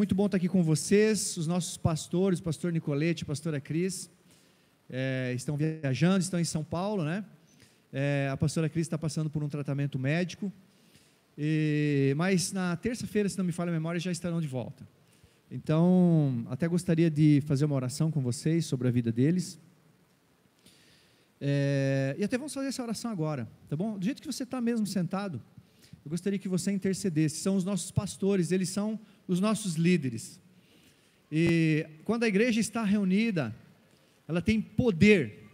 muito bom estar aqui com vocês. Os nossos pastores, pastor Nicolete, pastora Cris, é, estão viajando, estão em São Paulo, né? É, a pastora Cris está passando por um tratamento médico, e, mas na terça-feira, se não me falha a memória, já estarão de volta. Então, até gostaria de fazer uma oração com vocês sobre a vida deles. É, e até vamos fazer essa oração agora, tá bom? Do jeito que você está mesmo sentado, eu gostaria que você intercedesse. São os nossos pastores, eles são os nossos líderes. E quando a igreja está reunida, ela tem poder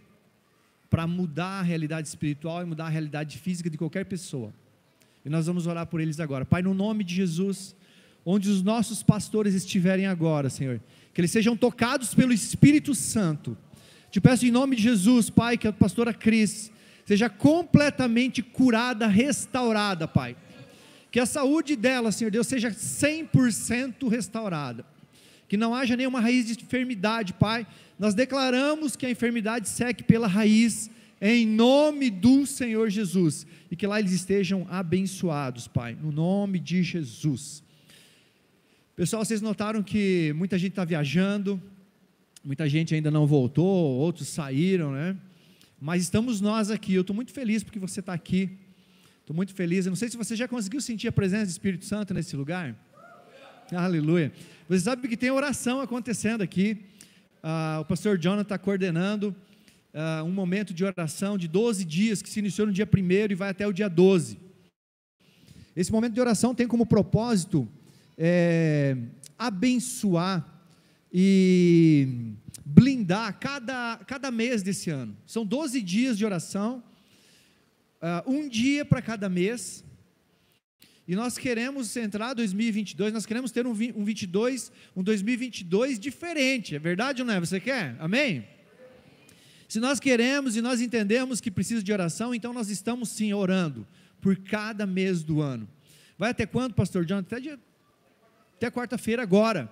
para mudar a realidade espiritual e mudar a realidade física de qualquer pessoa. E nós vamos orar por eles agora. Pai, no nome de Jesus, onde os nossos pastores estiverem agora, Senhor, que eles sejam tocados pelo Espírito Santo. Te peço em nome de Jesus, Pai, que a pastora Cris seja completamente curada, restaurada, Pai. Que a saúde dela, Senhor Deus, seja 100% restaurada. Que não haja nenhuma raiz de enfermidade, Pai. Nós declaramos que a enfermidade seque pela raiz, em nome do Senhor Jesus. E que lá eles estejam abençoados, Pai, no nome de Jesus. Pessoal, vocês notaram que muita gente está viajando, muita gente ainda não voltou, outros saíram, né? Mas estamos nós aqui. Eu estou muito feliz porque você está aqui. Estou muito feliz. Eu não sei se você já conseguiu sentir a presença do Espírito Santo nesse lugar. Aleluia. Você sabe que tem oração acontecendo aqui. Ah, o pastor Jonathan está coordenando ah, um momento de oração de 12 dias que se iniciou no dia 1 e vai até o dia 12. Esse momento de oração tem como propósito é, abençoar e blindar cada, cada mês desse ano. São 12 dias de oração, uh, um dia para cada mês. E nós queremos entrar 2022, nós queremos ter um, um 22, um 2022 diferente. É verdade ou não é? Você quer? Amém? Se nós queremos e nós entendemos que precisa de oração, então nós estamos sim orando por cada mês do ano. Vai até quando, pastor John? Até, até quarta-feira agora.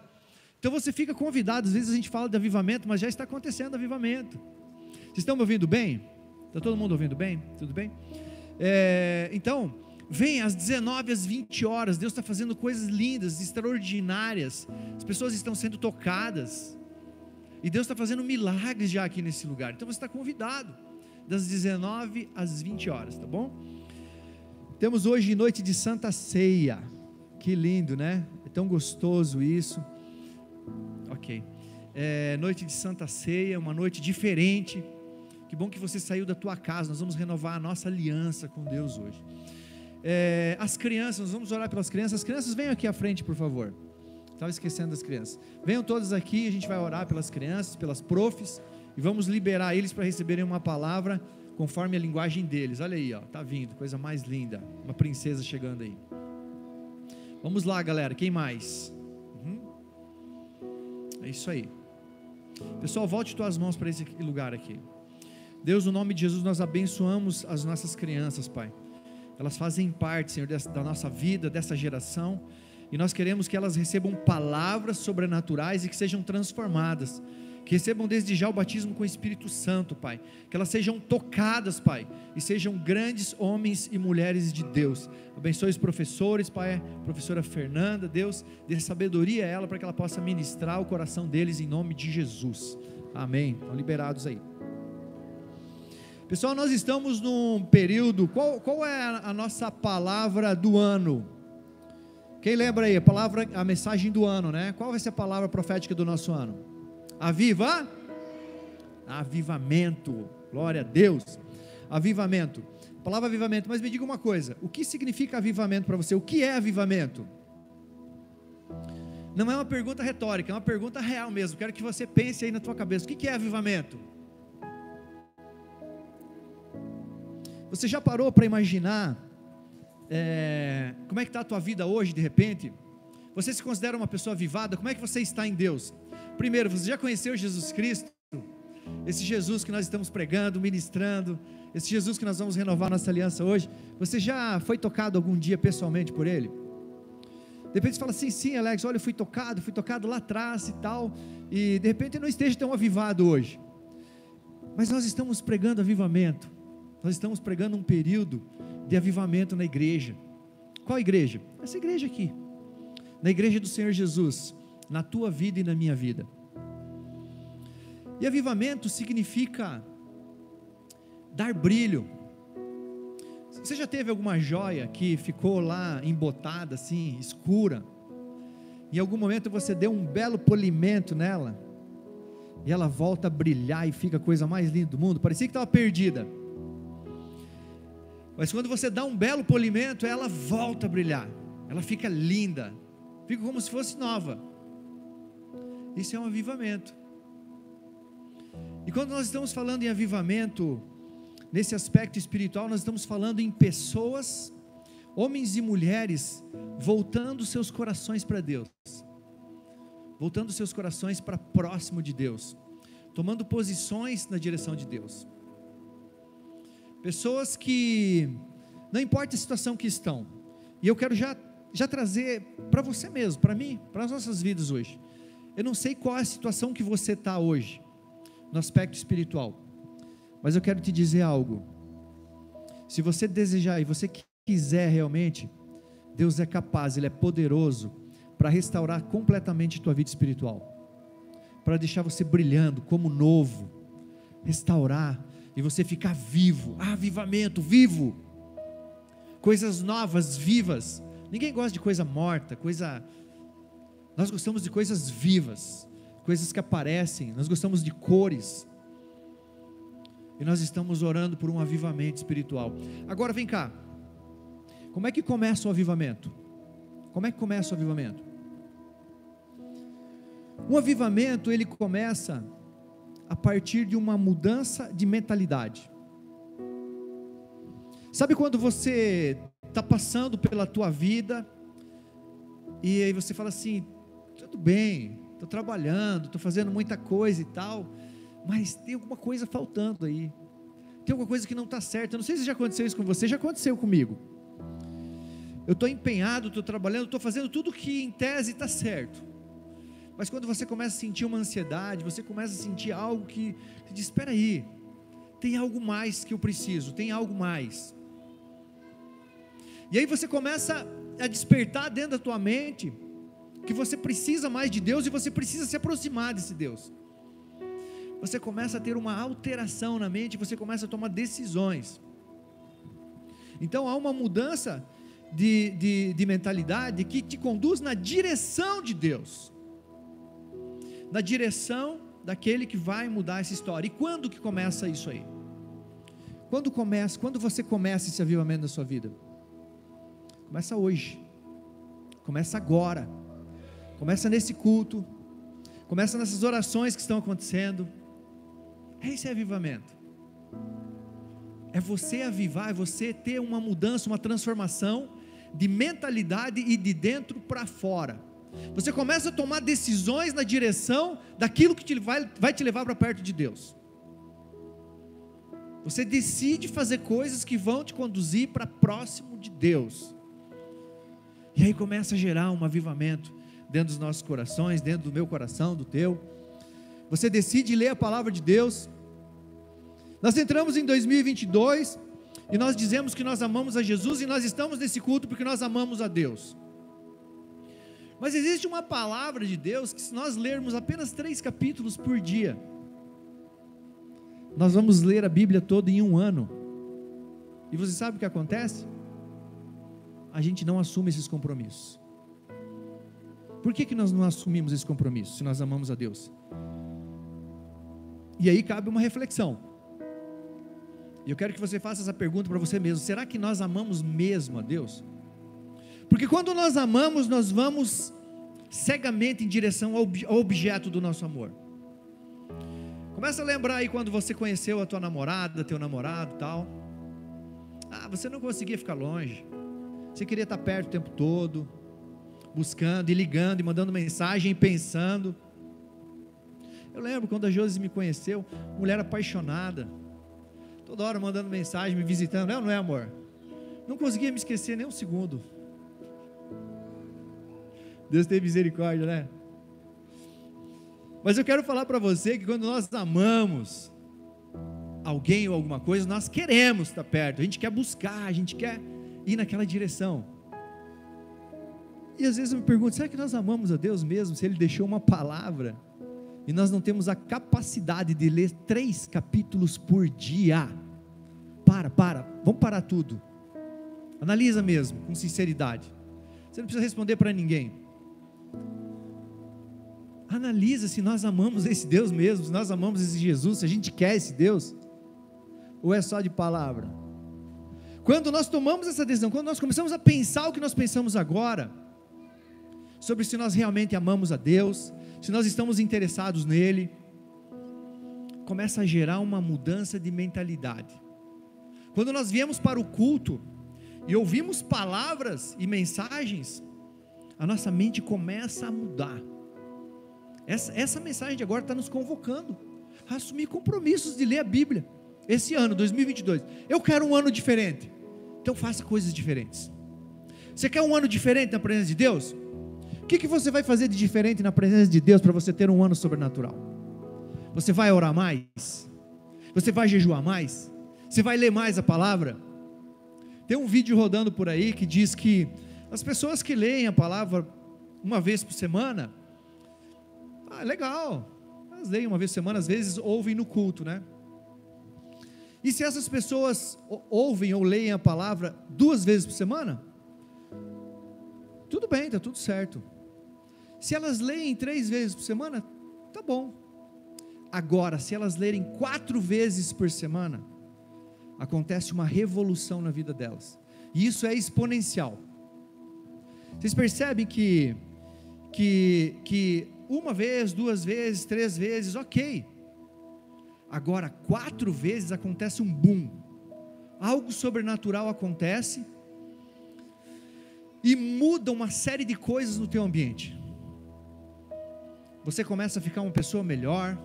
Então você fica convidado, às vezes a gente fala de avivamento, mas já está acontecendo avivamento. Vocês estão me ouvindo bem? Está todo mundo ouvindo bem? Tudo bem? É, então, vem às 19 às 20 horas, Deus está fazendo coisas lindas, extraordinárias, as pessoas estão sendo tocadas, e Deus está fazendo milagres já aqui nesse lugar. Então você está convidado, das 19 às 20 horas, tá bom? Temos hoje noite de Santa Ceia, que lindo, né? É tão gostoso isso. Ok. É, noite de Santa Ceia, uma noite diferente. Que bom que você saiu da tua casa. Nós vamos renovar a nossa aliança com Deus hoje. É, as crianças, nós vamos orar pelas crianças. As crianças venham aqui à frente, por favor. Estava esquecendo das crianças. Venham todas aqui, a gente vai orar pelas crianças, pelas profs, e vamos liberar eles para receberem uma palavra conforme a linguagem deles. Olha aí, ó, tá vindo, coisa mais linda. Uma princesa chegando aí. Vamos lá, galera. Quem mais? É isso aí. Pessoal, volte tuas mãos para esse lugar aqui. Deus, no nome de Jesus, nós abençoamos as nossas crianças, Pai. Elas fazem parte, Senhor, da nossa vida, dessa geração. E nós queremos que elas recebam palavras sobrenaturais e que sejam transformadas que recebam desde já o batismo com o Espírito Santo, Pai, que elas sejam tocadas, Pai, e sejam grandes homens e mulheres de Deus. Abençoe os professores, Pai, professora Fernanda, Deus, dê sabedoria a ela para que ela possa ministrar o coração deles em nome de Jesus. Amém. Estão liberados aí. Pessoal, nós estamos num período. Qual, qual é a, nossa palavra do ano? Quem lembra aí? A palavra, a mensagem do ano, né? Qual vai ser a palavra profética do nosso ano? Aviva? Avivamento. Glória a Deus. Avivamento. palavra avivamento. Mas me diga uma coisa: o que significa avivamento para você? O que é avivamento? Não é uma pergunta retórica, é uma pergunta real mesmo. Quero que você pense aí na tua cabeça: o que é avivamento? Você já parou para imaginar é, como é que está a tua vida hoje, de repente? Você se considera uma pessoa avivada? Como é que você está em Deus? Primeiro, você já conheceu Jesus Cristo? Esse Jesus que nós estamos pregando, ministrando, esse Jesus que nós vamos renovar nossa aliança hoje, você já foi tocado algum dia pessoalmente por Ele? De repente você fala assim, sim, Alex, olha, eu fui tocado, fui tocado lá atrás e tal, e de repente não esteja tão avivado hoje. Mas nós estamos pregando avivamento, nós estamos pregando um período de avivamento na igreja. Qual igreja? Essa igreja aqui, na igreja do Senhor Jesus na tua vida e na minha vida. E avivamento significa dar brilho. Você já teve alguma joia que ficou lá embotada, assim, escura? Em algum momento você deu um belo polimento nela, e ela volta a brilhar e fica a coisa mais linda do mundo. Parecia que estava perdida. Mas quando você dá um belo polimento, ela volta a brilhar. Ela fica linda. Fica como se fosse nova. Isso é um avivamento. E quando nós estamos falando em avivamento, nesse aspecto espiritual, nós estamos falando em pessoas, homens e mulheres, voltando seus corações para Deus, voltando seus corações para próximo de Deus, tomando posições na direção de Deus. Pessoas que, não importa a situação que estão, e eu quero já, já trazer para você mesmo, para mim, para as nossas vidas hoje. Eu não sei qual é a situação que você está hoje, no aspecto espiritual. Mas eu quero te dizer algo. Se você desejar e você quiser realmente, Deus é capaz, Ele é poderoso para restaurar completamente tua vida espiritual, para deixar você brilhando como novo, restaurar e você ficar vivo, ah, avivamento, vivo, coisas novas, vivas. Ninguém gosta de coisa morta, coisa. Nós gostamos de coisas vivas coisas que aparecem, nós gostamos de cores. E nós estamos orando por um avivamento espiritual. Agora vem cá. Como é que começa o avivamento? Como é que começa o avivamento? Um avivamento, ele começa a partir de uma mudança de mentalidade. Sabe quando você está passando pela tua vida e aí você fala assim, tudo bem, estou trabalhando, estou fazendo muita coisa e tal, mas tem alguma coisa faltando aí. Tem alguma coisa que não está certa. Eu não sei se já aconteceu isso com você, já aconteceu comigo. Eu estou empenhado, estou trabalhando, estou fazendo tudo que em tese está certo. Mas quando você começa a sentir uma ansiedade, você começa a sentir algo que, que diz: espera aí, tem algo mais que eu preciso, tem algo mais. E aí você começa a despertar dentro da tua mente que você precisa mais de Deus e você precisa se aproximar desse Deus. Você começa a ter uma alteração na mente, você começa a tomar decisões. Então há uma mudança de, de, de mentalidade que te conduz na direção de Deus, na direção daquele que vai mudar essa história. E quando que começa isso aí? Quando começa? Quando você começa esse avivamento na sua vida? Começa hoje. Começa agora. Começa nesse culto. Começa nessas orações que estão acontecendo. É esse avivamento. É você avivar, é você ter uma mudança, uma transformação de mentalidade e de dentro para fora. Você começa a tomar decisões na direção daquilo que te vai, vai te levar para perto de Deus. Você decide fazer coisas que vão te conduzir para próximo de Deus. E aí começa a gerar um avivamento dentro dos nossos corações, dentro do meu coração, do teu. Você decide ler a palavra de Deus. Nós entramos em 2022 e nós dizemos que nós amamos a Jesus e nós estamos nesse culto porque nós amamos a Deus. Mas existe uma palavra de Deus que, se nós lermos apenas três capítulos por dia, nós vamos ler a Bíblia toda em um ano. E você sabe o que acontece? A gente não assume esses compromissos. Por que, que nós não assumimos esse compromisso, se nós amamos a Deus? E aí cabe uma reflexão. E eu quero que você faça essa pergunta para você mesmo: será que nós amamos mesmo a Deus? Porque quando nós amamos, nós vamos cegamente em direção ao objeto do nosso amor. Começa a lembrar aí quando você conheceu a tua namorada, teu namorado, tal. Ah, você não conseguia ficar longe. Você queria estar perto o tempo todo buscando e ligando e mandando mensagem e pensando. Eu lembro quando a Josi me conheceu, mulher apaixonada, toda hora mandando mensagem, me visitando, não, não é amor? Não conseguia me esquecer nem um segundo. Deus tem misericórdia, né? Mas eu quero falar para você que quando nós amamos alguém ou alguma coisa, nós queremos estar perto, a gente quer buscar, a gente quer ir naquela direção. E às vezes eu me pergunto: será que nós amamos a Deus mesmo se Ele deixou uma palavra e nós não temos a capacidade de ler três capítulos por dia? Para, para, vamos parar tudo. Analisa mesmo, com sinceridade. Você não precisa responder para ninguém. Analisa se nós amamos esse Deus mesmo, se nós amamos esse Jesus, se a gente quer esse Deus, ou é só de palavra? Quando nós tomamos essa decisão, quando nós começamos a pensar o que nós pensamos agora, sobre se nós realmente amamos a Deus, se nós estamos interessados nele, começa a gerar uma mudança de mentalidade. Quando nós viemos para o culto e ouvimos palavras e mensagens, a nossa mente começa a mudar. Essa, essa mensagem de agora está nos convocando a assumir compromissos de ler a Bíblia. Esse ano, 2022, eu quero um ano diferente. Então faça coisas diferentes. Você quer um ano diferente na presença de Deus? O que, que você vai fazer de diferente na presença de Deus para você ter um ano sobrenatural? Você vai orar mais? Você vai jejuar mais? Você vai ler mais a palavra? Tem um vídeo rodando por aí que diz que as pessoas que leem a palavra uma vez por semana, ah, legal, elas leem uma vez por semana, às vezes ouvem no culto, né? E se essas pessoas ouvem ou leem a palavra duas vezes por semana, tudo bem, está tudo certo. Se elas leem três vezes por semana, tá bom. Agora, se elas lerem quatro vezes por semana, acontece uma revolução na vida delas. E isso é exponencial. Vocês percebem que, que, que uma vez, duas vezes, três vezes, ok. Agora, quatro vezes acontece um boom. Algo sobrenatural acontece e muda uma série de coisas no teu ambiente você começa a ficar uma pessoa melhor,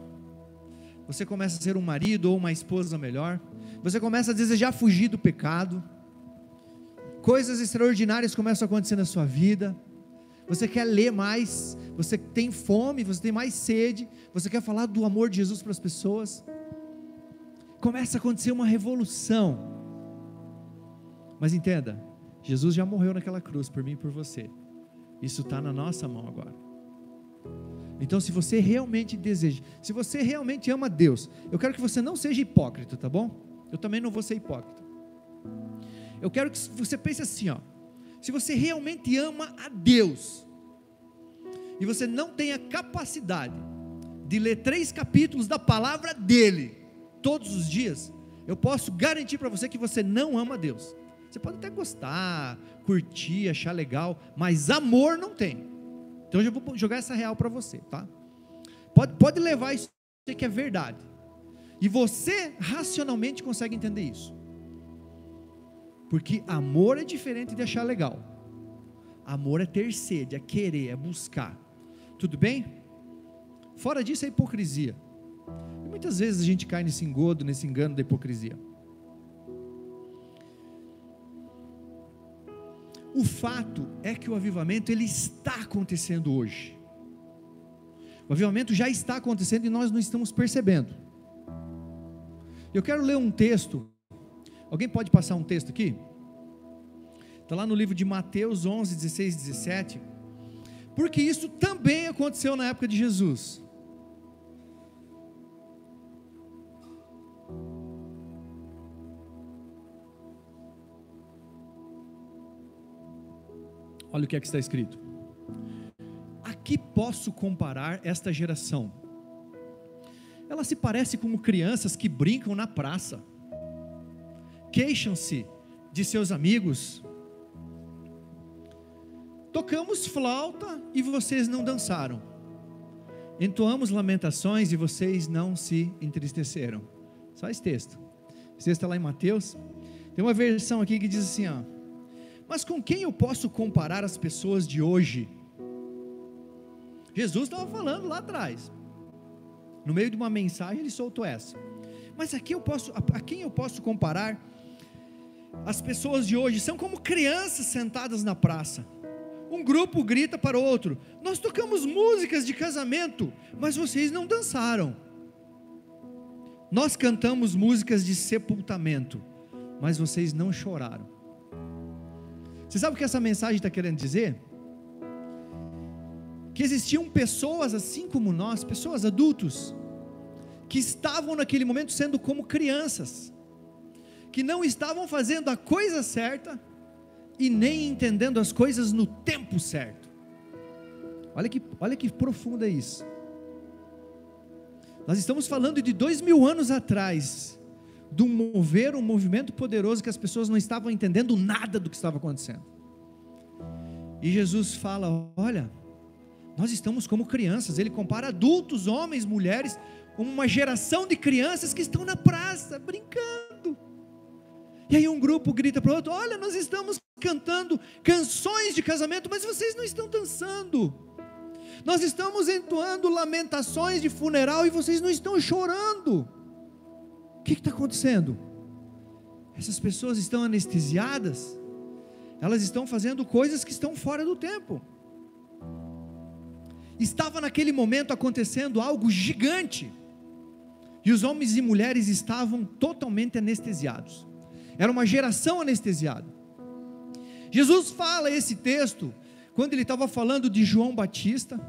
você começa a ser um marido ou uma esposa melhor, você começa a desejar fugir do pecado, coisas extraordinárias começam a acontecer na sua vida, você quer ler mais, você tem fome, você tem mais sede, você quer falar do amor de Jesus para as pessoas, começa a acontecer uma revolução, mas entenda, Jesus já morreu naquela cruz por mim e por você, isso está na nossa mão agora. Então, se você realmente deseja, se você realmente ama Deus, eu quero que você não seja hipócrita, tá bom? Eu também não vou ser hipócrita. Eu quero que você pense assim, ó. Se você realmente ama a Deus, e você não tem a capacidade de ler três capítulos da palavra dele todos os dias, eu posso garantir para você que você não ama a Deus. Você pode até gostar, curtir, achar legal, mas amor não tem. Então eu vou jogar essa real para você, tá? Pode, pode levar isso que é verdade. E você racionalmente consegue entender isso. Porque amor é diferente de achar legal. Amor é ter sede, é querer, é buscar. Tudo bem? Fora disso é hipocrisia. E muitas vezes a gente cai nesse engodo, nesse engano da hipocrisia. O fato é que o avivamento ele está acontecendo hoje. O avivamento já está acontecendo e nós não estamos percebendo. Eu quero ler um texto. Alguém pode passar um texto aqui? Está lá no livro de Mateus 11, 16, 17. Porque isso também aconteceu na época de Jesus. Olha o que é que está escrito. A que posso comparar esta geração? Ela se parece como crianças que brincam na praça, queixam-se de seus amigos. Tocamos flauta e vocês não dançaram. Entoamos lamentações e vocês não se entristeceram. Só esse texto. Esse texto está lá em Mateus. Tem uma versão aqui que diz assim: ó, mas com quem eu posso comparar as pessoas de hoje? Jesus estava falando lá atrás. No meio de uma mensagem ele soltou essa. Mas aqui eu posso, a quem eu posso comparar? As pessoas de hoje são como crianças sentadas na praça. Um grupo grita para o outro: Nós tocamos músicas de casamento, mas vocês não dançaram. Nós cantamos músicas de sepultamento, mas vocês não choraram. Você sabe o que essa mensagem está querendo dizer? que existiam pessoas assim como nós, pessoas adultos, que estavam naquele momento sendo como crianças, que não estavam fazendo a coisa certa e nem entendendo as coisas no tempo certo. Olha que, olha que profundo é isso. Nós estamos falando de dois mil anos atrás, de um mover, um movimento poderoso que as pessoas não estavam entendendo nada do que estava acontecendo. E Jesus fala: Olha, nós estamos como crianças. Ele compara adultos, homens, mulheres, uma geração de crianças que estão na praça brincando. E aí um grupo grita para o outro: Olha, nós estamos cantando canções de casamento, mas vocês não estão dançando. Nós estamos entoando lamentações de funeral e vocês não estão chorando. O que está acontecendo? Essas pessoas estão anestesiadas, elas estão fazendo coisas que estão fora do tempo estava naquele momento acontecendo algo gigante, e os homens e mulheres estavam totalmente anestesiados, era uma geração anestesiada. Jesus fala esse texto quando ele estava falando de João Batista,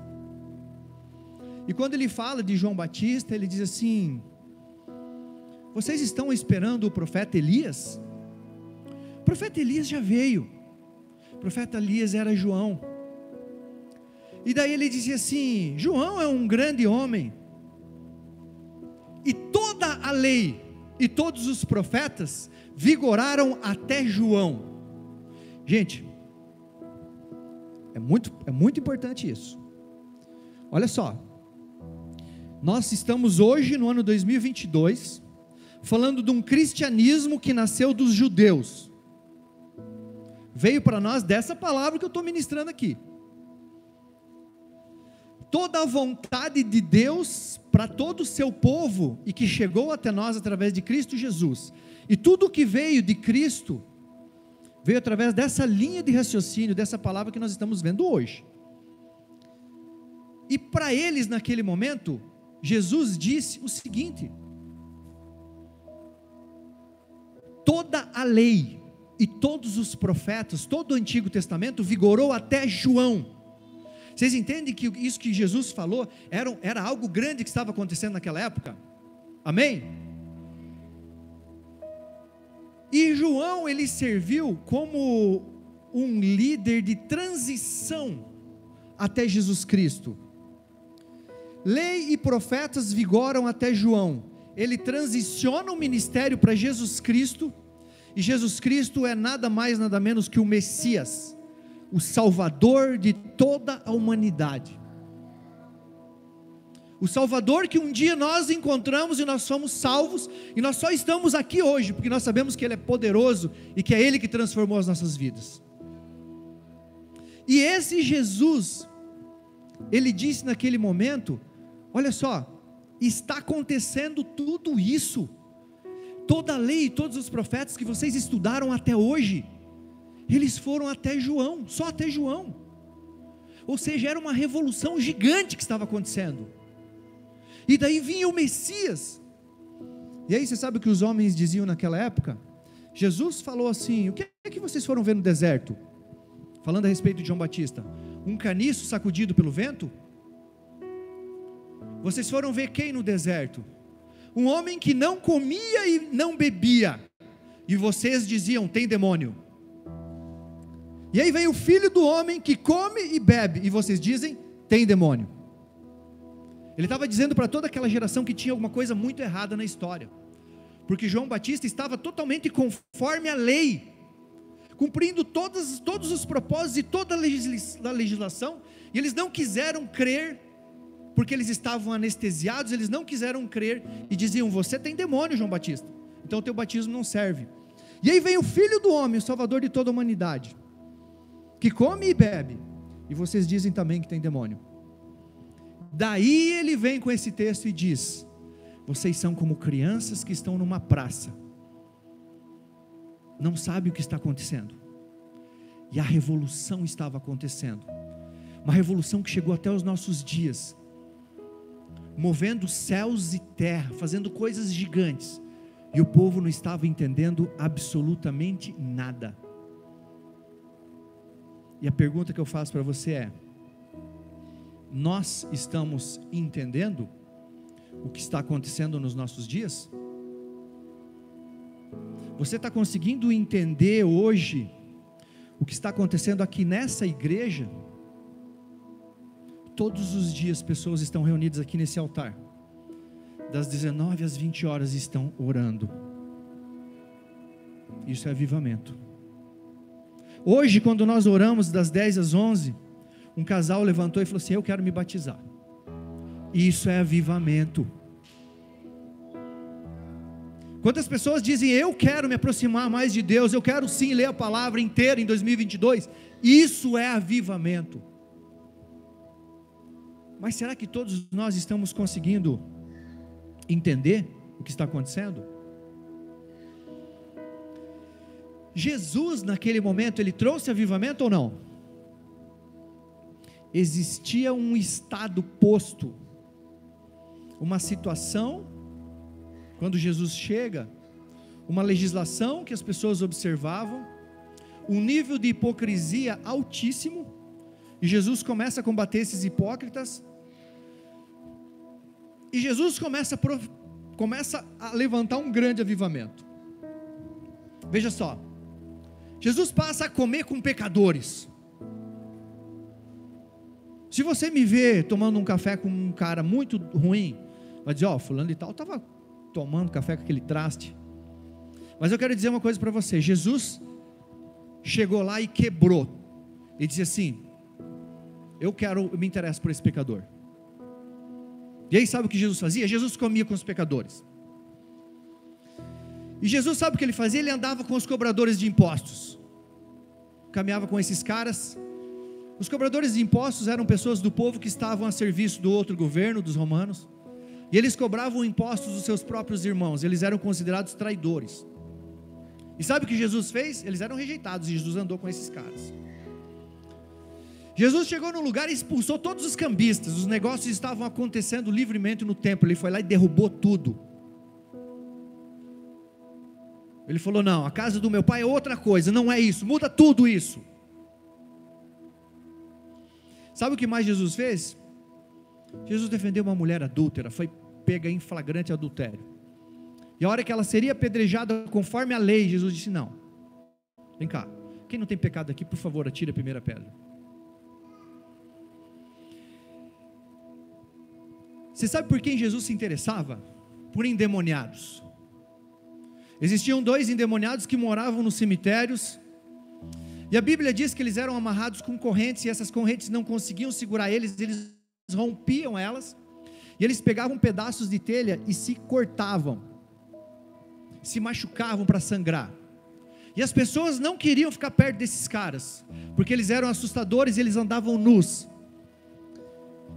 e quando ele fala de João Batista, ele diz assim: Vocês estão esperando o profeta Elias? O profeta Elias já veio, o profeta Elias era João. E daí ele dizia assim: João é um grande homem, e toda a lei e todos os profetas vigoraram até João. Gente, é muito, é muito importante isso. Olha só, nós estamos hoje no ano 2022 falando de um cristianismo que nasceu dos judeus. Veio para nós dessa palavra que eu estou ministrando aqui toda a vontade de Deus para todo o seu povo e que chegou até nós através de Cristo Jesus. E tudo que veio de Cristo veio através dessa linha de raciocínio, dessa palavra que nós estamos vendo hoje. E para eles, naquele momento, Jesus disse o seguinte: toda a lei e todos os profetas, todo o Antigo Testamento vigorou até João. Vocês entendem que isso que Jesus falou era, era algo grande que estava acontecendo naquela época? Amém? E João, ele serviu como um líder de transição até Jesus Cristo. Lei e profetas vigoram até João. Ele transiciona o ministério para Jesus Cristo, e Jesus Cristo é nada mais, nada menos que o Messias o Salvador de toda a humanidade. O Salvador que um dia nós encontramos e nós fomos salvos, e nós só estamos aqui hoje porque nós sabemos que Ele é poderoso e que é Ele que transformou as nossas vidas. E esse Jesus, ele disse naquele momento: olha só, está acontecendo tudo isso, toda a lei e todos os profetas que vocês estudaram até hoje, eles foram até João, só até João. Ou seja, era uma revolução gigante que estava acontecendo. E daí vinha o Messias. E aí você sabe o que os homens diziam naquela época? Jesus falou assim: O que é que vocês foram ver no deserto? Falando a respeito de João Batista: Um caniço sacudido pelo vento? Vocês foram ver quem no deserto? Um homem que não comia e não bebia. E vocês diziam: Tem demônio. E aí vem o filho do homem que come e bebe, e vocês dizem: tem demônio. Ele estava dizendo para toda aquela geração que tinha alguma coisa muito errada na história, porque João Batista estava totalmente conforme a lei, cumprindo todos, os propósitos e toda a legislação, e eles não quiseram crer, porque eles estavam anestesiados, eles não quiseram crer e diziam: Você tem demônio, João Batista, então o teu batismo não serve. E aí vem o filho do homem, o salvador de toda a humanidade que come e bebe, e vocês dizem também que tem demônio. Daí ele vem com esse texto e diz: Vocês são como crianças que estão numa praça, não sabem o que está acontecendo. E a revolução estava acontecendo, uma revolução que chegou até os nossos dias, movendo céus e terra, fazendo coisas gigantes, e o povo não estava entendendo absolutamente nada. E a pergunta que eu faço para você é: nós estamos entendendo o que está acontecendo nos nossos dias? Você está conseguindo entender hoje o que está acontecendo aqui nessa igreja? Todos os dias pessoas estão reunidas aqui nesse altar. Das 19 às 20 horas estão orando. Isso é avivamento. Hoje, quando nós oramos das 10 às 11, um casal levantou e falou assim: Eu quero me batizar. Isso é avivamento. Quantas pessoas dizem, eu quero me aproximar mais de Deus, eu quero sim ler a palavra inteira em 2022, isso é avivamento. Mas será que todos nós estamos conseguindo entender o que está acontecendo? Jesus, naquele momento, ele trouxe avivamento ou não? Existia um estado posto, uma situação quando Jesus chega, uma legislação que as pessoas observavam, um nível de hipocrisia altíssimo, e Jesus começa a combater esses hipócritas, e Jesus começa a, começa a levantar um grande avivamento. Veja só, Jesus passa a comer com pecadores. Se você me vê tomando um café com um cara muito ruim, vai dizer, ó, oh, fulano e tal estava tomando café com aquele traste. Mas eu quero dizer uma coisa para você: Jesus chegou lá e quebrou, e disse assim: Eu quero, eu me interesso por esse pecador. E aí, sabe o que Jesus fazia? Jesus comia com os pecadores. E Jesus sabe o que ele fazia? Ele andava com os cobradores de impostos, caminhava com esses caras. Os cobradores de impostos eram pessoas do povo que estavam a serviço do outro governo, dos romanos. E eles cobravam impostos dos seus próprios irmãos, eles eram considerados traidores. E sabe o que Jesus fez? Eles eram rejeitados e Jesus andou com esses caras. Jesus chegou no lugar e expulsou todos os cambistas, os negócios estavam acontecendo livremente no templo, ele foi lá e derrubou tudo. Ele falou: Não, a casa do meu pai é outra coisa, não é isso, muda tudo isso. Sabe o que mais Jesus fez? Jesus defendeu uma mulher adúltera, foi pega em flagrante adultério. E a hora que ela seria apedrejada conforme a lei, Jesus disse: Não, vem cá, quem não tem pecado aqui, por favor, atire a primeira pedra. Você sabe por quem Jesus se interessava? Por endemoniados. Existiam dois endemoniados que moravam nos cemitérios, e a Bíblia diz que eles eram amarrados com correntes, e essas correntes não conseguiam segurar eles, eles rompiam elas, e eles pegavam pedaços de telha e se cortavam, se machucavam para sangrar. E as pessoas não queriam ficar perto desses caras, porque eles eram assustadores, eles andavam nus.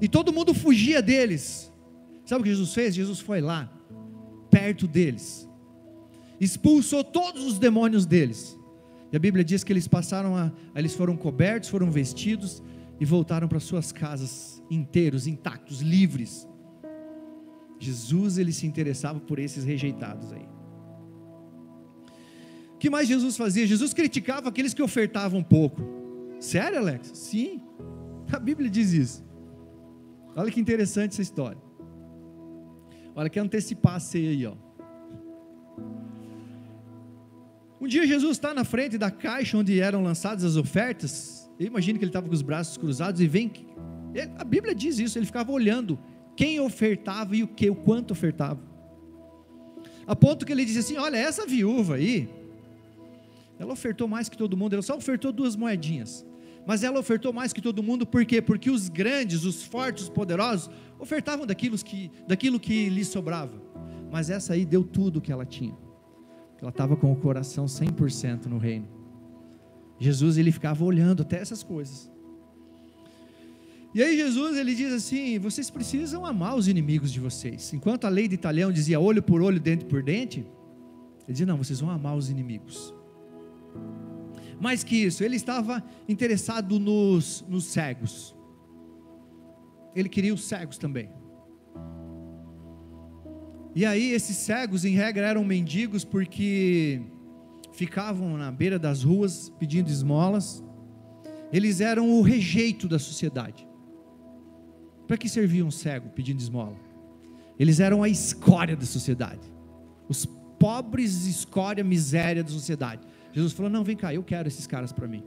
E todo mundo fugia deles. Sabe o que Jesus fez? Jesus foi lá, perto deles, expulsou todos os demônios deles. E a Bíblia diz que eles passaram a, eles foram cobertos, foram vestidos e voltaram para suas casas inteiros, intactos, livres. Jesus ele se interessava por esses rejeitados aí. O que mais Jesus fazia? Jesus criticava aqueles que ofertavam pouco. Sério, Alex? Sim. A Bíblia diz isso. Olha que interessante essa história. Olha, que antecipar a ceia aí, ó. Um dia Jesus está na frente da caixa onde eram lançadas as ofertas. Eu imagino que ele estava com os braços cruzados e vem. A Bíblia diz isso, ele ficava olhando quem ofertava e o que, o quanto ofertava. A ponto que ele dizia assim: Olha, essa viúva aí, ela ofertou mais que todo mundo, ela só ofertou duas moedinhas. Mas ela ofertou mais que todo mundo, por quê? Porque os grandes, os fortes, os poderosos, ofertavam daquilo que, daquilo que lhes sobrava. Mas essa aí deu tudo o que ela tinha. Ela estava com o coração 100% no reino. Jesus ele ficava olhando até essas coisas. E aí Jesus ele diz assim: vocês precisam amar os inimigos de vocês. Enquanto a lei de Italião dizia olho por olho, dente por dente, ele diz: não, vocês vão amar os inimigos. Mais que isso, ele estava interessado nos, nos cegos. Ele queria os cegos também. E aí esses cegos, em regra, eram mendigos porque ficavam na beira das ruas pedindo esmolas. Eles eram o rejeito da sociedade. Para que servia um cego pedindo esmola? Eles eram a escória da sociedade. Os pobres, escória, miséria da sociedade. Jesus falou: Não, vem cá, eu quero esses caras para mim.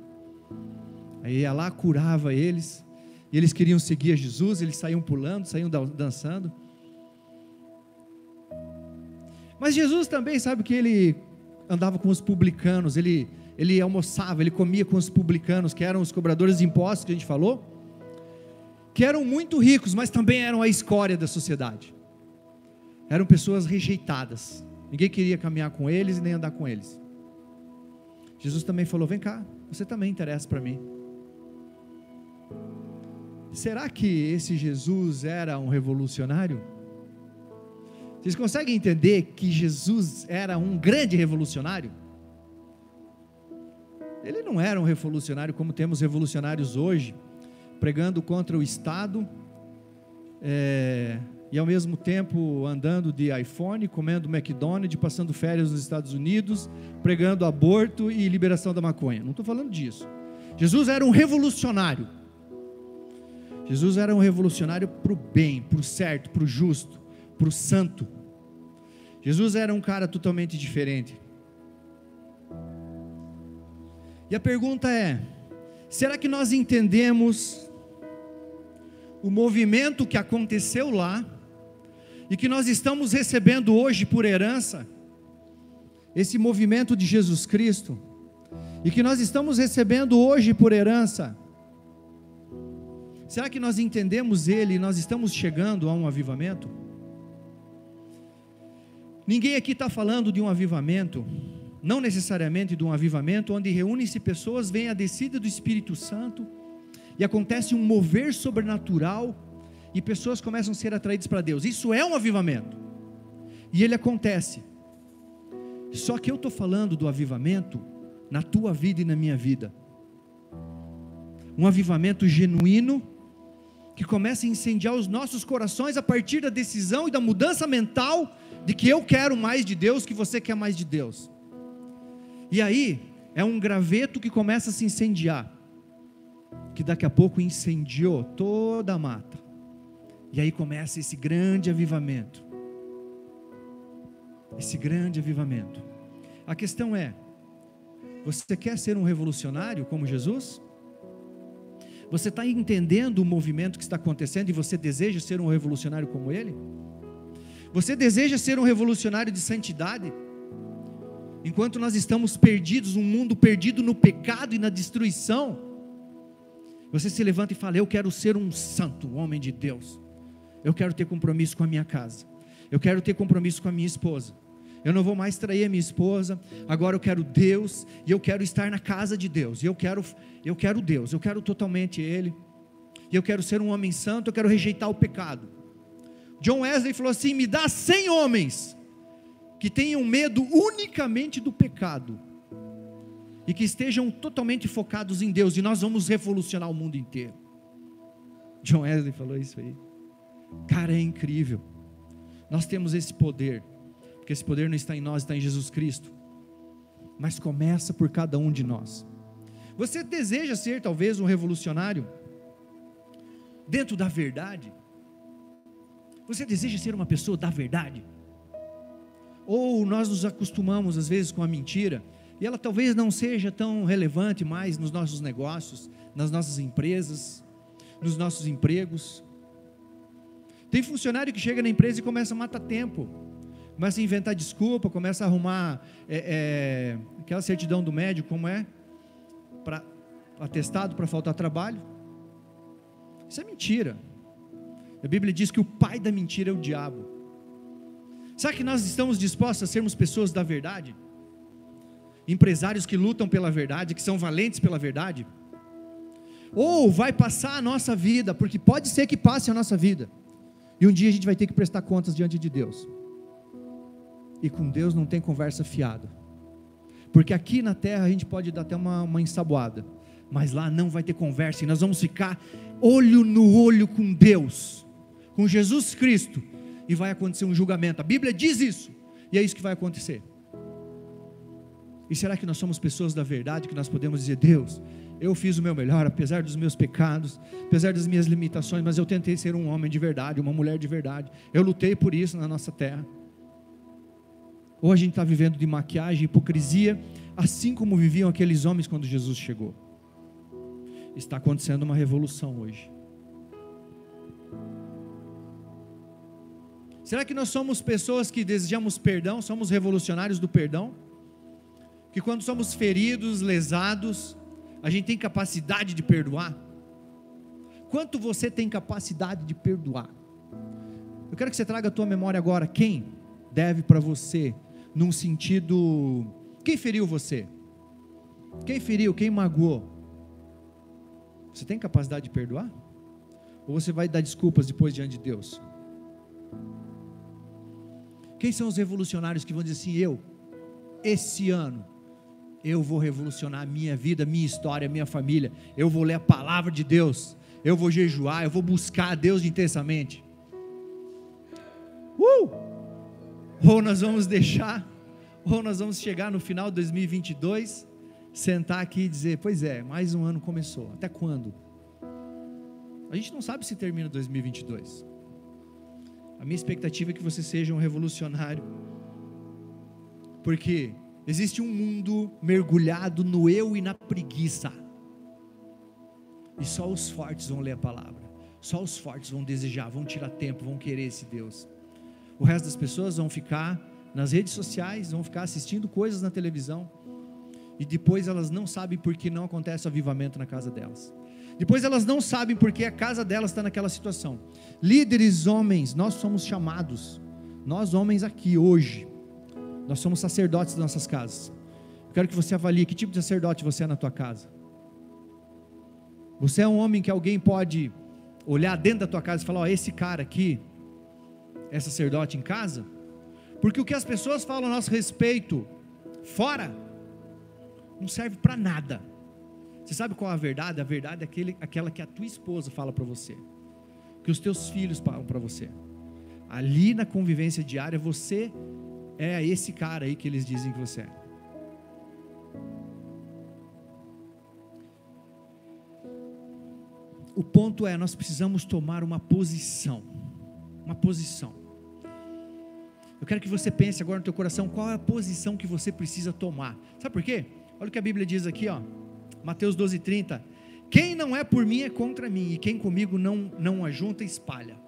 Aí ia lá, curava eles. E eles queriam seguir a Jesus, eles saíam pulando, saíam dançando. Mas Jesus também sabe que ele andava com os publicanos, ele, ele almoçava, ele comia com os publicanos, que eram os cobradores de impostos que a gente falou, que eram muito ricos, mas também eram a escória da sociedade. Eram pessoas rejeitadas. Ninguém queria caminhar com eles e nem andar com eles. Jesus também falou: Vem cá, você também interessa para mim. Será que esse Jesus era um revolucionário? Vocês conseguem entender que Jesus era um grande revolucionário? Ele não era um revolucionário como temos revolucionários hoje, pregando contra o Estado é, e ao mesmo tempo andando de iPhone, comendo McDonald's, passando férias nos Estados Unidos, pregando aborto e liberação da maconha. Não estou falando disso. Jesus era um revolucionário. Jesus era um revolucionário para o bem, para o certo, para o justo, para o santo. Jesus era um cara totalmente diferente. E a pergunta é: será que nós entendemos o movimento que aconteceu lá e que nós estamos recebendo hoje por herança? Esse movimento de Jesus Cristo, e que nós estamos recebendo hoje por herança. Será que nós entendemos ele e nós estamos chegando a um avivamento? Ninguém aqui está falando de um avivamento, não necessariamente de um avivamento, onde reúnem-se pessoas, vem a descida do Espírito Santo e acontece um mover sobrenatural e pessoas começam a ser atraídas para Deus. Isso é um avivamento e ele acontece. Só que eu estou falando do avivamento na tua vida e na minha vida. Um avivamento genuíno que começa a incendiar os nossos corações a partir da decisão e da mudança mental de que eu quero mais de Deus, que você quer mais de Deus. E aí é um graveto que começa a se incendiar, que daqui a pouco incendiou toda a mata. E aí começa esse grande avivamento. Esse grande avivamento. A questão é: você quer ser um revolucionário como Jesus? Você está entendendo o movimento que está acontecendo e você deseja ser um revolucionário como ele? Você deseja ser um revolucionário de santidade? Enquanto nós estamos perdidos, um mundo perdido no pecado e na destruição, você se levanta e fala: Eu quero ser um santo, um homem de Deus. Eu quero ter compromisso com a minha casa. Eu quero ter compromisso com a minha esposa. Eu não vou mais trair a minha esposa. Agora eu quero Deus e eu quero estar na casa de Deus. E eu quero, eu quero Deus. Eu quero totalmente Ele. E eu quero ser um homem santo. Eu quero rejeitar o pecado. John Wesley falou assim: me dá cem homens que tenham medo unicamente do pecado e que estejam totalmente focados em Deus, e nós vamos revolucionar o mundo inteiro. John Wesley falou isso aí. Cara, é incrível. Nós temos esse poder, porque esse poder não está em nós, está em Jesus Cristo. Mas começa por cada um de nós. Você deseja ser talvez um revolucionário dentro da verdade? Você deseja ser uma pessoa da verdade? Ou nós nos acostumamos às vezes com a mentira, e ela talvez não seja tão relevante mais nos nossos negócios, nas nossas empresas, nos nossos empregos. Tem funcionário que chega na empresa e começa a matar tempo, começa a inventar desculpa, começa a arrumar é, é, aquela certidão do médico, como é? Para atestado para faltar trabalho. Isso é mentira. A Bíblia diz que o pai da mentira é o diabo. Será que nós estamos dispostos a sermos pessoas da verdade? Empresários que lutam pela verdade, que são valentes pela verdade? Ou vai passar a nossa vida, porque pode ser que passe a nossa vida, e um dia a gente vai ter que prestar contas diante de Deus. E com Deus não tem conversa fiada, porque aqui na terra a gente pode dar até uma, uma ensaboada, mas lá não vai ter conversa, e nós vamos ficar olho no olho com Deus com Jesus Cristo e vai acontecer um julgamento. A Bíblia diz isso, e é isso que vai acontecer. E será que nós somos pessoas da verdade que nós podemos dizer, Deus, eu fiz o meu melhor, apesar dos meus pecados, apesar das minhas limitações, mas eu tentei ser um homem de verdade, uma mulher de verdade. Eu lutei por isso na nossa terra. Ou a gente está vivendo de maquiagem, hipocrisia, assim como viviam aqueles homens quando Jesus chegou. Está acontecendo uma revolução hoje. Será que nós somos pessoas que desejamos perdão, somos revolucionários do perdão? Que quando somos feridos, lesados, a gente tem capacidade de perdoar? Quanto você tem capacidade de perdoar? Eu quero que você traga a tua memória agora. Quem deve para você, num sentido. Quem feriu você? Quem feriu? Quem magoou? Você tem capacidade de perdoar? Ou você vai dar desculpas depois diante de Deus? Quem são os revolucionários que vão dizer assim: eu, esse ano, eu vou revolucionar a minha vida, minha história, minha família. Eu vou ler a palavra de Deus. Eu vou jejuar, eu vou buscar a Deus intensamente. Uh! Ou nós vamos deixar, ou nós vamos chegar no final de 2022, sentar aqui e dizer: Pois é, mais um ano começou. Até quando? A gente não sabe se termina 2022. A minha expectativa é que você seja um revolucionário, porque Existe um mundo mergulhado no eu e na preguiça. E só os fortes vão ler a palavra. Só os fortes vão desejar, vão tirar tempo, vão querer esse Deus. O resto das pessoas vão ficar nas redes sociais, vão ficar assistindo coisas na televisão. E depois elas não sabem por que não acontece o avivamento na casa delas. Depois elas não sabem por que a casa delas está naquela situação. Líderes homens, nós somos chamados, nós homens aqui hoje, nós somos sacerdotes das nossas casas. Eu quero que você avalie que tipo de sacerdote você é na tua casa. Você é um homem que alguém pode olhar dentro da tua casa e falar: Ó, esse cara aqui é sacerdote em casa? Porque o que as pessoas falam a nosso respeito fora não serve para nada. Você sabe qual é a verdade? A verdade é aquele, aquela que a tua esposa fala para você, que os teus filhos falam para você. Ali na convivência diária, você é esse cara aí que eles dizem que você é. O ponto é, nós precisamos tomar uma posição. Uma posição. Eu quero que você pense agora no teu coração qual é a posição que você precisa tomar. Sabe por quê? Olha o que a Bíblia diz aqui, ó. Mateus 12:30. Quem não é por mim é contra mim, e quem comigo não não ajunta espalha.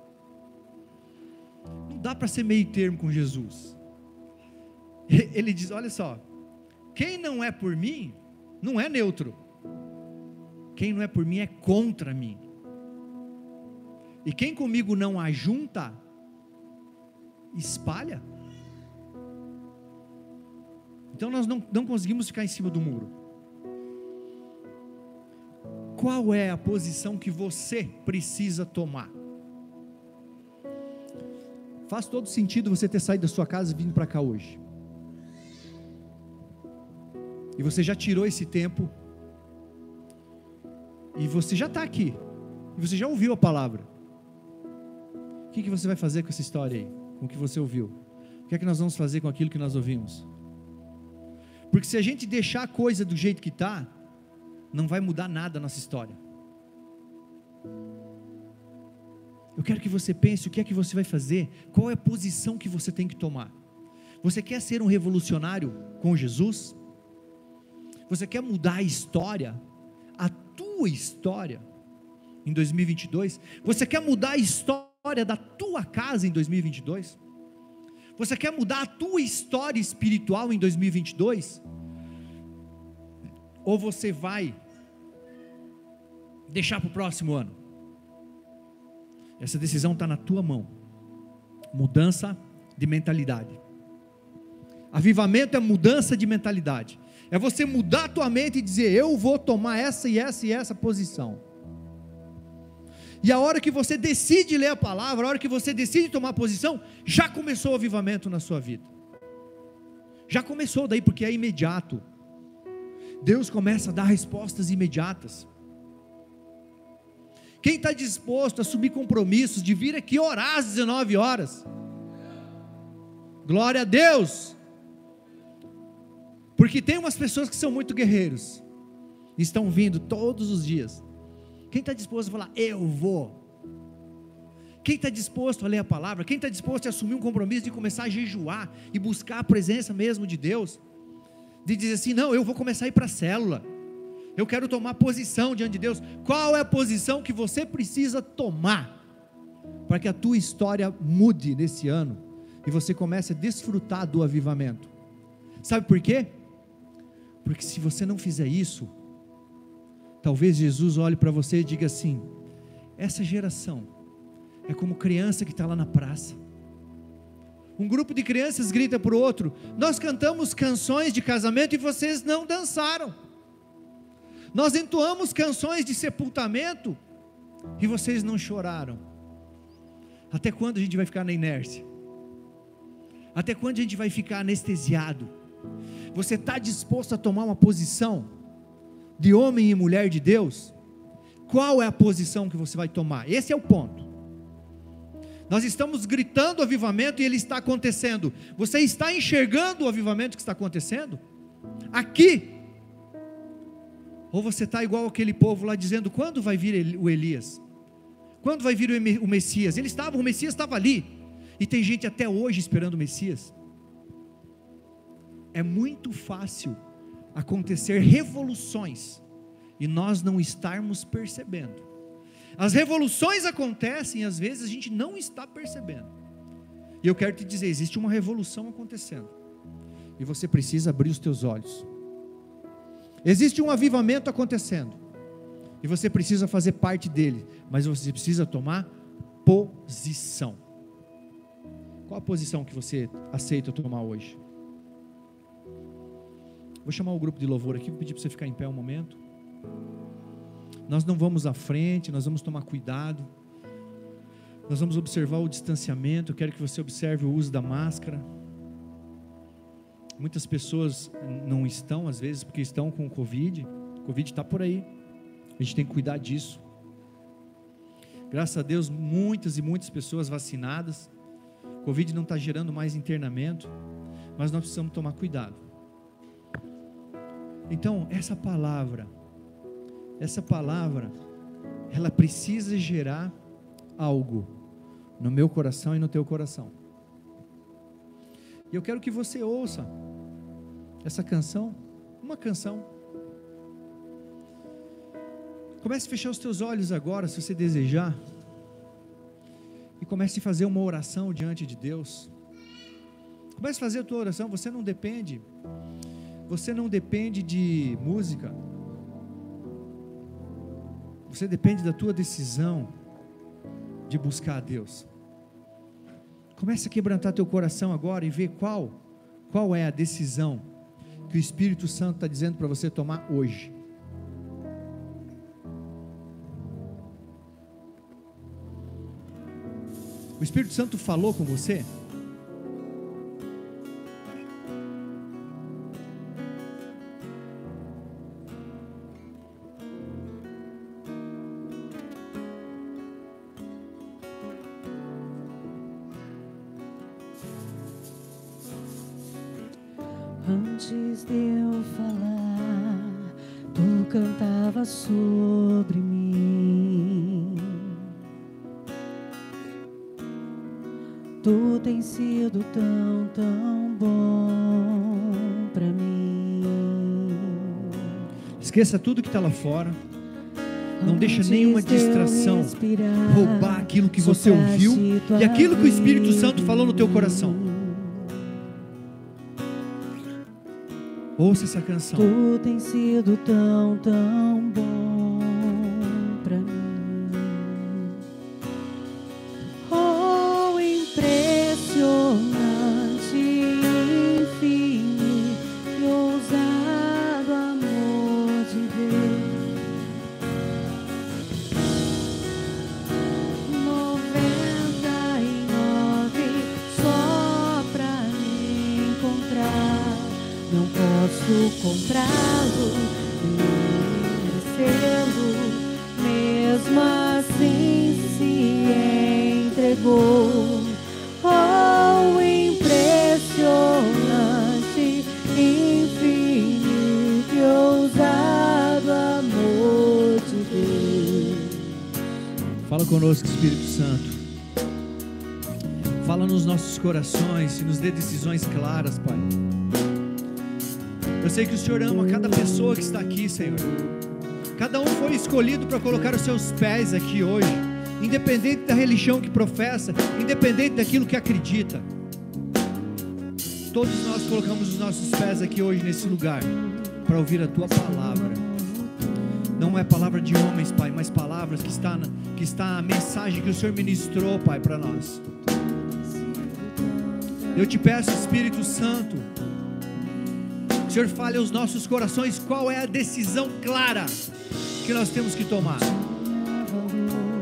Não dá para ser meio termo com Jesus. ele diz: olha só, quem não é por mim, não é neutro. Quem não é por mim é contra mim. E quem comigo não ajunta, espalha. Então nós não, não conseguimos ficar em cima do muro. Qual é a posição que você precisa tomar? Faz todo sentido você ter saído da sua casa e vindo para cá hoje. E você já tirou esse tempo. E você já está aqui. E você já ouviu a palavra. Que, que você vai fazer com essa história aí? Com o que você ouviu? O que é que nós vamos fazer com aquilo que nós ouvimos? Porque se a gente deixar a coisa do jeito que está, não vai mudar nada a nossa história. Eu quero que você pense o que é que você vai fazer, qual é a posição que você tem que tomar. Você quer ser um revolucionário com Jesus? Você quer mudar a história? A tua história em 2022? Você quer mudar a história da tua casa em 2022? Você quer mudar a tua história espiritual em 2022? Ou você vai deixar para o próximo ano? Essa decisão está na tua mão. Mudança de mentalidade. Avivamento é mudança de mentalidade. É você mudar a tua mente e dizer: eu vou tomar essa e essa e essa posição. E a hora que você decide ler a palavra, a hora que você decide tomar posição, já começou o avivamento na sua vida. Já começou daí, porque é imediato. Deus começa a dar respostas imediatas. Quem está disposto a assumir compromissos de vir aqui orar às 19 horas? Glória a Deus! Porque tem umas pessoas que são muito guerreiros, estão vindo todos os dias. Quem está disposto a falar, eu vou? Quem está disposto a ler a palavra? Quem está disposto a assumir um compromisso de começar a jejuar e buscar a presença mesmo de Deus? De dizer assim: não, eu vou começar a ir para a célula. Eu quero tomar posição diante de Deus. Qual é a posição que você precisa tomar para que a tua história mude nesse ano e você comece a desfrutar do avivamento? Sabe por quê? Porque se você não fizer isso, talvez Jesus olhe para você e diga assim: essa geração é como criança que está lá na praça. Um grupo de crianças grita para o outro: Nós cantamos canções de casamento e vocês não dançaram. Nós entoamos canções de sepultamento e vocês não choraram. Até quando a gente vai ficar na inércia? Até quando a gente vai ficar anestesiado? Você está disposto a tomar uma posição de homem e mulher de Deus? Qual é a posição que você vai tomar? Esse é o ponto. Nós estamos gritando avivamento e ele está acontecendo. Você está enxergando o avivamento que está acontecendo? Aqui. Ou você está igual aquele povo lá dizendo: quando vai vir o Elias? Quando vai vir o Messias? Ele estava, o Messias estava ali. E tem gente até hoje esperando o Messias. É muito fácil acontecer revoluções e nós não estarmos percebendo. As revoluções acontecem às vezes a gente não está percebendo. E eu quero te dizer, existe uma revolução acontecendo. E você precisa abrir os teus olhos. Existe um avivamento acontecendo. E você precisa fazer parte dele, mas você precisa tomar posição. Qual a posição que você aceita tomar hoje? Vou chamar o grupo de louvor aqui, vou pedir para você ficar em pé um momento. Nós não vamos à frente, nós vamos tomar cuidado. Nós vamos observar o distanciamento. Eu quero que você observe o uso da máscara. Muitas pessoas não estão, às vezes, porque estão com o Covid. O Covid está por aí. A gente tem que cuidar disso. Graças a Deus, muitas e muitas pessoas vacinadas. O Covid não está gerando mais internamento, mas nós precisamos tomar cuidado. Então, essa palavra essa palavra, ela precisa gerar algo no meu coração e no teu coração. E eu quero que você ouça essa canção, uma canção. Comece a fechar os teus olhos agora, se você desejar. E comece a fazer uma oração diante de Deus. Comece a fazer a tua oração, você não depende. Você não depende de música. Você depende da tua decisão de buscar a Deus. Comece a quebrantar teu coração agora e ver qual qual é a decisão que o Espírito Santo está dizendo para você tomar hoje. O Espírito Santo falou com você? Esqueça tudo que está lá fora. Não deixa nenhuma distração roubar aquilo que você ouviu e aquilo que o Espírito Santo falou no teu coração. Ouça essa canção. Tu tens sido tão, tão bom. posso comprá-lo e. Mesmo assim se entregou. Oh, impressionante, infinito e ousado amor de Deus. Fala conosco, Espírito Santo. Fala nos nossos corações e nos dê decisões claras, Pai eu sei que o Senhor ama cada pessoa que está aqui, Senhor. Cada um foi escolhido para colocar os seus pés aqui hoje, independente da religião que professa, independente daquilo que acredita. Todos nós colocamos os nossos pés aqui hoje nesse lugar para ouvir a tua palavra. Não é palavra de homens, Pai, mas palavras que está, que está a mensagem que o Senhor ministrou, Pai, para nós. Eu te peço, Espírito Santo, o Senhor fale aos nossos corações qual é a decisão clara que nós temos que tomar.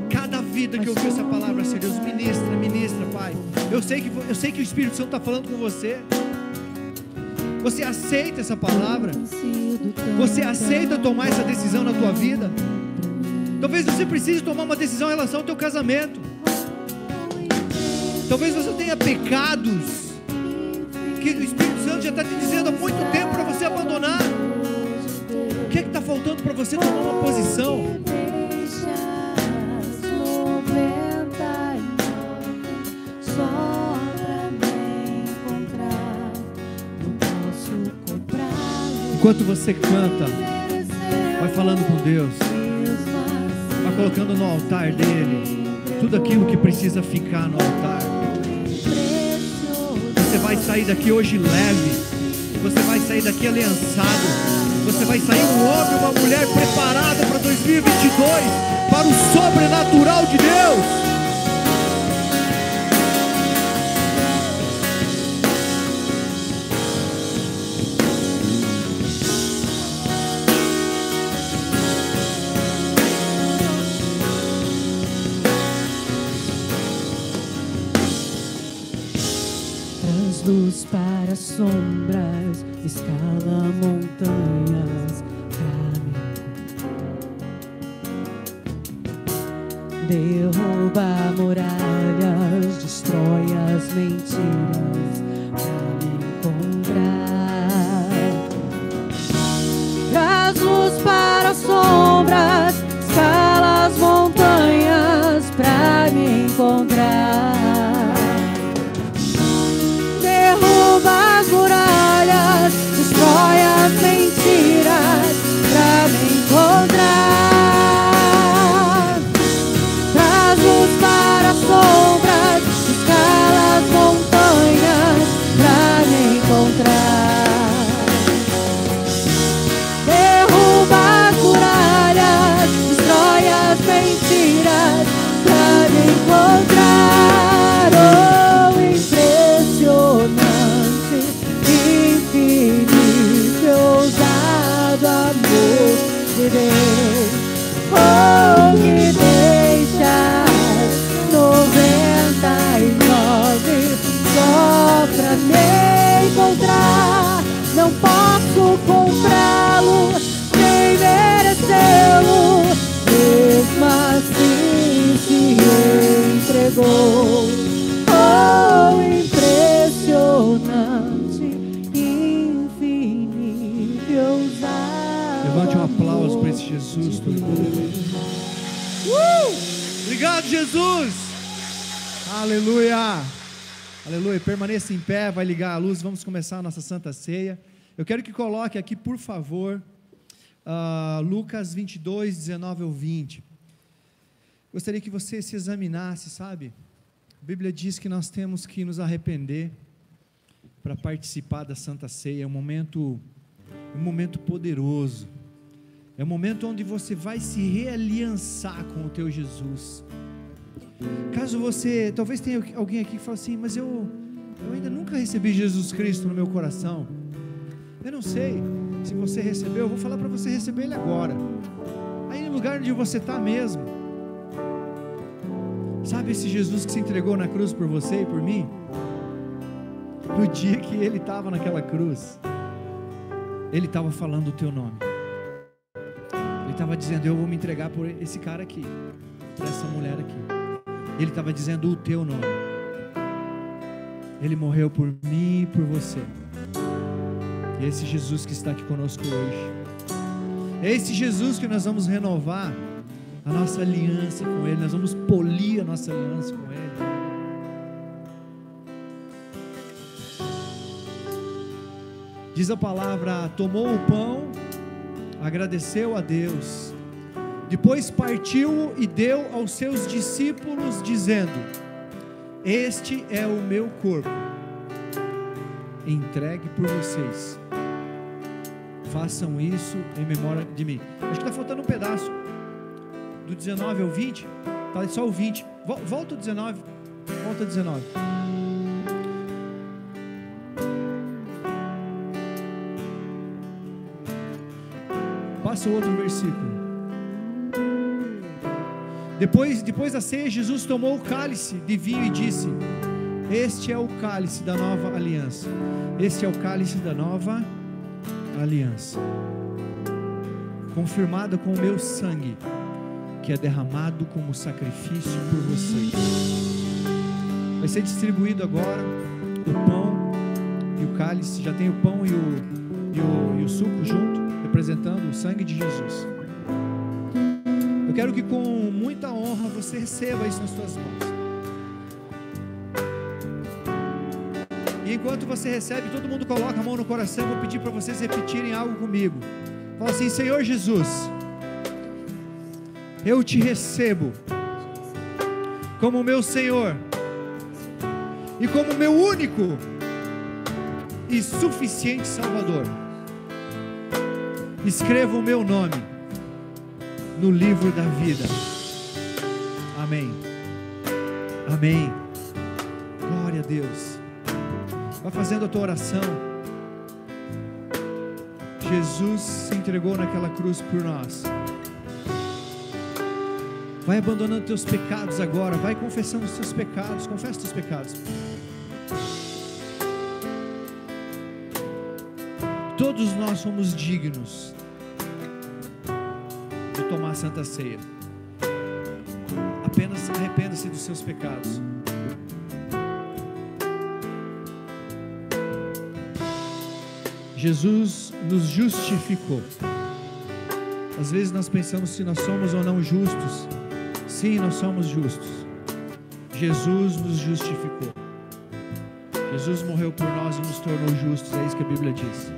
Cada vida que ouviu essa palavra, Senhor Deus, ministra, ministra, Pai. Eu sei que, eu sei que o Espírito Santo está falando com você. Você aceita essa palavra? Você aceita tomar essa decisão na tua vida? Talvez você precise tomar uma decisão em relação ao teu casamento. Talvez você tenha pecados que o Espírito Santo já está te dizendo há muito tempo você abandonar. O que é está faltando para você tomar uma posição? Enquanto você canta, vai falando com Deus, vai colocando no altar dele tudo aquilo que precisa ficar no altar. Você vai sair daqui hoje leve, você vai sair daqui aliançado, você vai sair um homem, uma mulher preparada para 2022, para o sobrenatural de Deus. Sombras, escala montanhas. Derruba muralhas, destrói as mentiras Oh, impressionante. Levante um aplauso para esse Jesus. Uh! Obrigado, Jesus. Aleluia. Aleluia. Permaneça em pé, vai ligar a luz. Vamos começar a nossa Santa Ceia. Eu quero que coloque aqui, por favor, uh, Lucas 22, 19 ou 20. Gostaria que você se examinasse, sabe? A Bíblia diz que nós temos que nos arrepender para participar da Santa Ceia. É um momento, um momento poderoso. É o momento onde você vai se realiançar com o teu Jesus. Caso você, talvez tenha alguém aqui que fale assim, mas eu, eu ainda nunca recebi Jesus Cristo no meu coração. Eu não sei se você recebeu, eu vou falar para você receber Ele agora. Aí no lugar onde você está mesmo. Sabe esse Jesus que se entregou na cruz por você e por mim? No dia que Ele estava naquela cruz, Ele estava falando o teu nome estava dizendo: Eu vou me entregar por esse cara aqui, por essa mulher aqui. Ele estava dizendo o teu nome. Ele morreu por mim e por você. E esse Jesus que está aqui conosco hoje. É esse Jesus que nós vamos renovar a nossa aliança com Ele, nós vamos polir a nossa aliança com Ele. Diz a palavra: tomou o pão, agradeceu a Deus, depois partiu e deu aos seus discípulos, dizendo: Este é o meu corpo, entregue por vocês. Façam isso em memória de mim. Acho que está faltando um pedaço. Do 19 ao 20. Está só o 20. Volta o 19. Volta o 19. Passa o outro versículo. Depois, depois da ceia, Jesus tomou o cálice de vinho e disse: Este é o cálice da nova aliança. Este é o cálice da nova aliança, confirmada com o meu sangue, que é derramado como sacrifício por vocês. Vai ser distribuído agora o pão e o cálice, já tem o pão e o, e o, e o suco junto, representando o sangue de Jesus. Eu quero que com muita honra você receba isso nas suas mãos. E enquanto você recebe, todo mundo coloca a mão no coração. Vou pedir para vocês repetirem algo comigo. Fala assim: Senhor Jesus, eu te recebo como meu Senhor e como meu único e suficiente Salvador. Escreva o meu nome no livro da vida. Amém. Amém. Glória a Deus. Vai fazendo a tua oração. Jesus se entregou naquela cruz por nós. Vai abandonando teus pecados agora. Vai confessando os teus pecados. Confessa os teus pecados. Todos nós somos dignos de tomar a santa ceia. Apenas arrependa-se dos seus pecados. Jesus nos justificou. Às vezes nós pensamos se nós somos ou não justos. Sim, nós somos justos. Jesus nos justificou. Jesus morreu por nós e nos tornou justos. É isso que a Bíblia diz.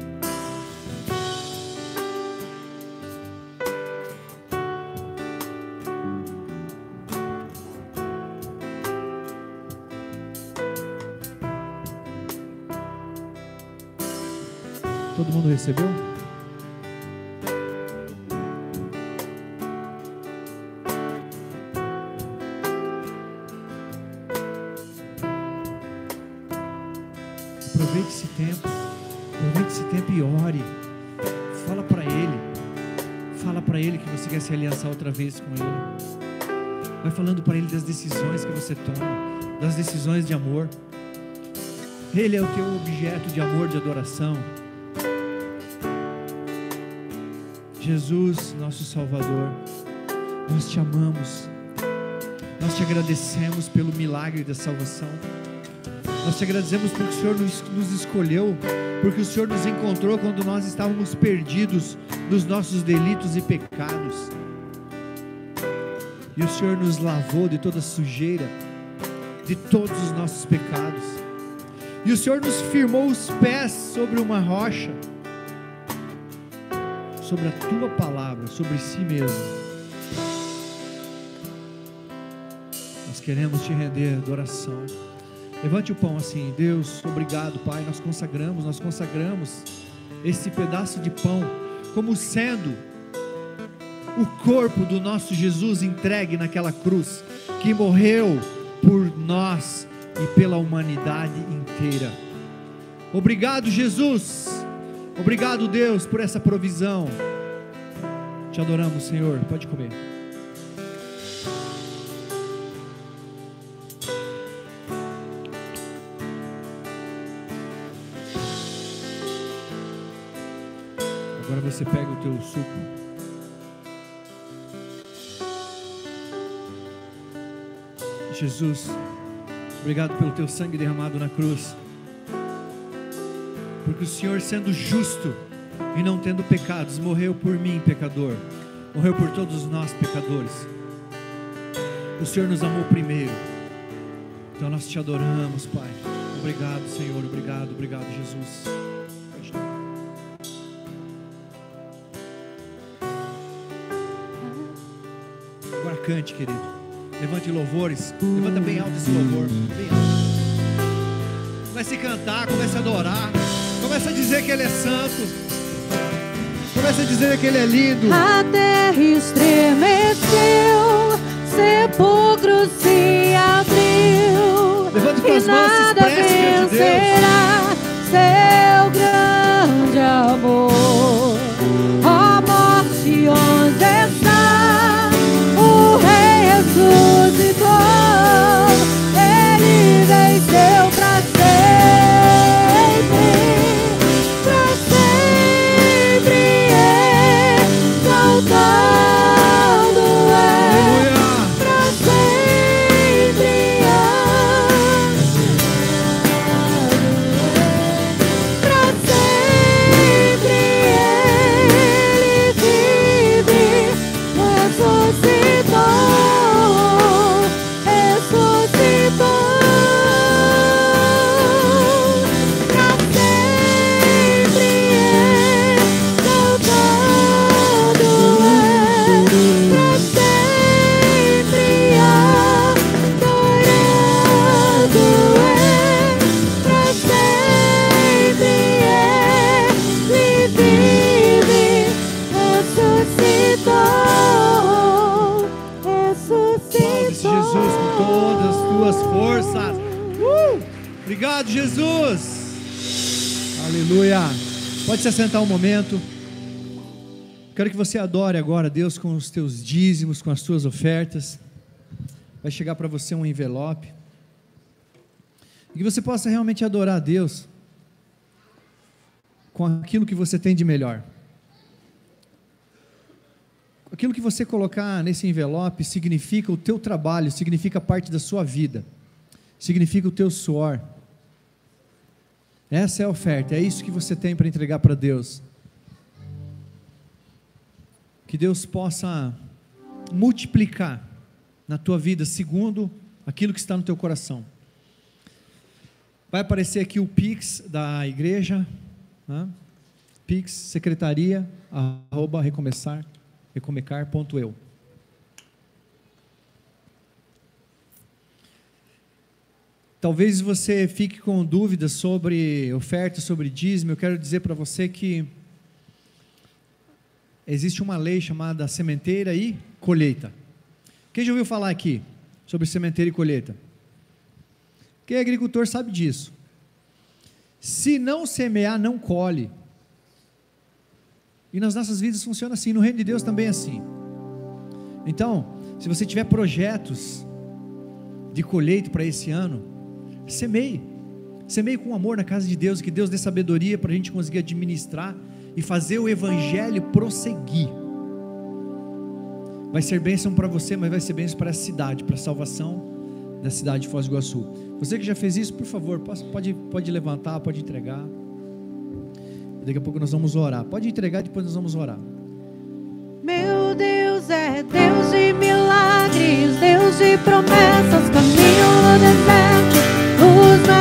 Todo mundo recebeu? Aproveite esse tempo. Aproveite esse tempo e ore. Fala para Ele. Fala para Ele que você quer se aliançar outra vez com Ele. Vai falando para Ele das decisões que você toma, das decisões de amor. Ele é o teu objeto de amor, de adoração. Jesus, nosso Salvador, nós te amamos, nós te agradecemos pelo milagre da salvação, nós te agradecemos porque o Senhor nos, nos escolheu, porque o Senhor nos encontrou quando nós estávamos perdidos nos nossos delitos e pecados, e o Senhor nos lavou de toda sujeira, de todos os nossos pecados, e o Senhor nos firmou os pés sobre uma rocha, sobre a tua palavra, sobre si mesmo. Nós queremos te render adoração. Levante o pão assim, Deus, obrigado, Pai. Nós consagramos, nós consagramos esse pedaço de pão como sendo o corpo do nosso Jesus entregue naquela cruz, que morreu por nós e pela humanidade inteira. Obrigado, Jesus Obrigado, Deus, por essa provisão. Te adoramos, Senhor. Pode comer. Você pega o teu suco. Jesus, obrigado pelo teu sangue derramado na cruz porque o Senhor, sendo justo e não tendo pecados, morreu por mim, pecador, morreu por todos nós, pecadores. O Senhor nos amou primeiro. Então nós te adoramos, Pai. Obrigado, Senhor. Obrigado, obrigado, Jesus. Cante, querido. Levante louvores. Levanta bem alto esse louvor. Bem alto. Comece a cantar, comece a adorar. Comece a dizer que Ele é santo. Comece a dizer que Ele é lindo. A terra estremeceu, sepulcro se abriu. Levante E tuas mãos, se expresse vencerá Pode se assentar um momento. Quero que você adore agora a Deus com os teus dízimos, com as tuas ofertas. Vai chegar para você um envelope. E que você possa realmente adorar a Deus com aquilo que você tem de melhor. Aquilo que você colocar nesse envelope significa o teu trabalho, significa parte da sua vida, significa o teu suor. Essa é a oferta, é isso que você tem para entregar para Deus. Que Deus possa multiplicar na tua vida segundo aquilo que está no teu coração. Vai aparecer aqui o Pix da igreja, né? Pix, secretaria, arroba recomeçar, recomecar.eu. Talvez você fique com dúvidas sobre oferta, sobre dízimo. Eu quero dizer para você que existe uma lei chamada sementeira e colheita. Quem já ouviu falar aqui sobre sementeira e colheita? Quem é agricultor sabe disso. Se não semear, não colhe. E nas nossas vidas funciona assim, no reino de Deus também é assim. Então, se você tiver projetos de colheita para esse ano, semeie. Semeie com amor na casa de Deus, que Deus dê sabedoria para a gente conseguir administrar e fazer o evangelho prosseguir. Vai ser bênção para você, mas vai ser bênção para a cidade, para a salvação da cidade de Foz do Iguaçu. Você que já fez isso, por favor, pode, pode levantar, pode entregar. Daqui a pouco nós vamos orar. Pode entregar, depois nós vamos orar. Meu Deus é Deus de milagres, Deus de promessas, caminho no deserto,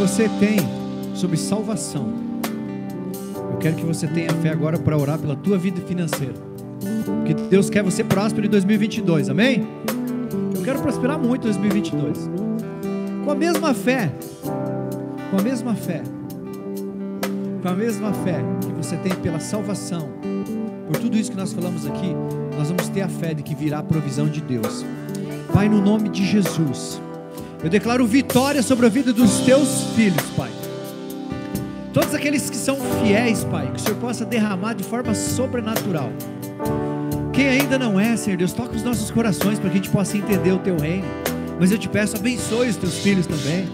Você tem sobre salvação, eu quero que você tenha fé agora para orar pela tua vida financeira. Porque Deus quer você próspero em 2022, amém? Eu quero prosperar muito em 2022. Com a mesma fé, com a mesma fé, com a mesma fé que você tem pela salvação, por tudo isso que nós falamos aqui, nós vamos ter a fé de que virá a provisão de Deus. Pai, no nome de Jesus, eu declaro vitória sobre a vida dos teus filhos, Pai. Todos aqueles que são fiéis, Pai, que o Senhor possa derramar de forma sobrenatural. Quem ainda não é, Senhor Deus, toca os nossos corações para que a gente possa entender o Teu reino. Mas eu te peço, abençoe os Teus filhos também.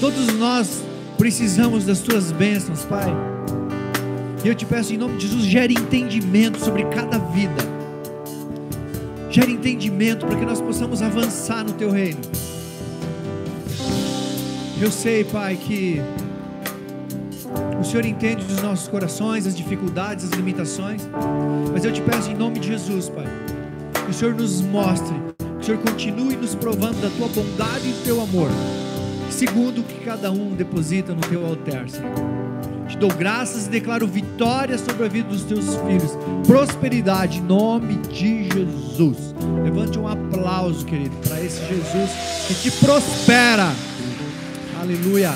Todos nós precisamos das Tuas bênçãos, Pai. E eu te peço, em nome de Jesus, gere entendimento sobre cada vida. Gere entendimento para que nós possamos avançar no Teu reino. Eu sei, Pai, que o Senhor entende dos nossos corações, as dificuldades, as limitações. Mas eu te peço em nome de Jesus, Pai, que o Senhor nos mostre, que o Senhor continue nos provando da tua bondade e do teu amor, segundo o que cada um deposita no teu altar, Senhor. Te dou graças e declaro vitória sobre a vida dos teus filhos, prosperidade em nome de Jesus. Levante um aplauso, querido, para esse Jesus que te prospera. Aleluia.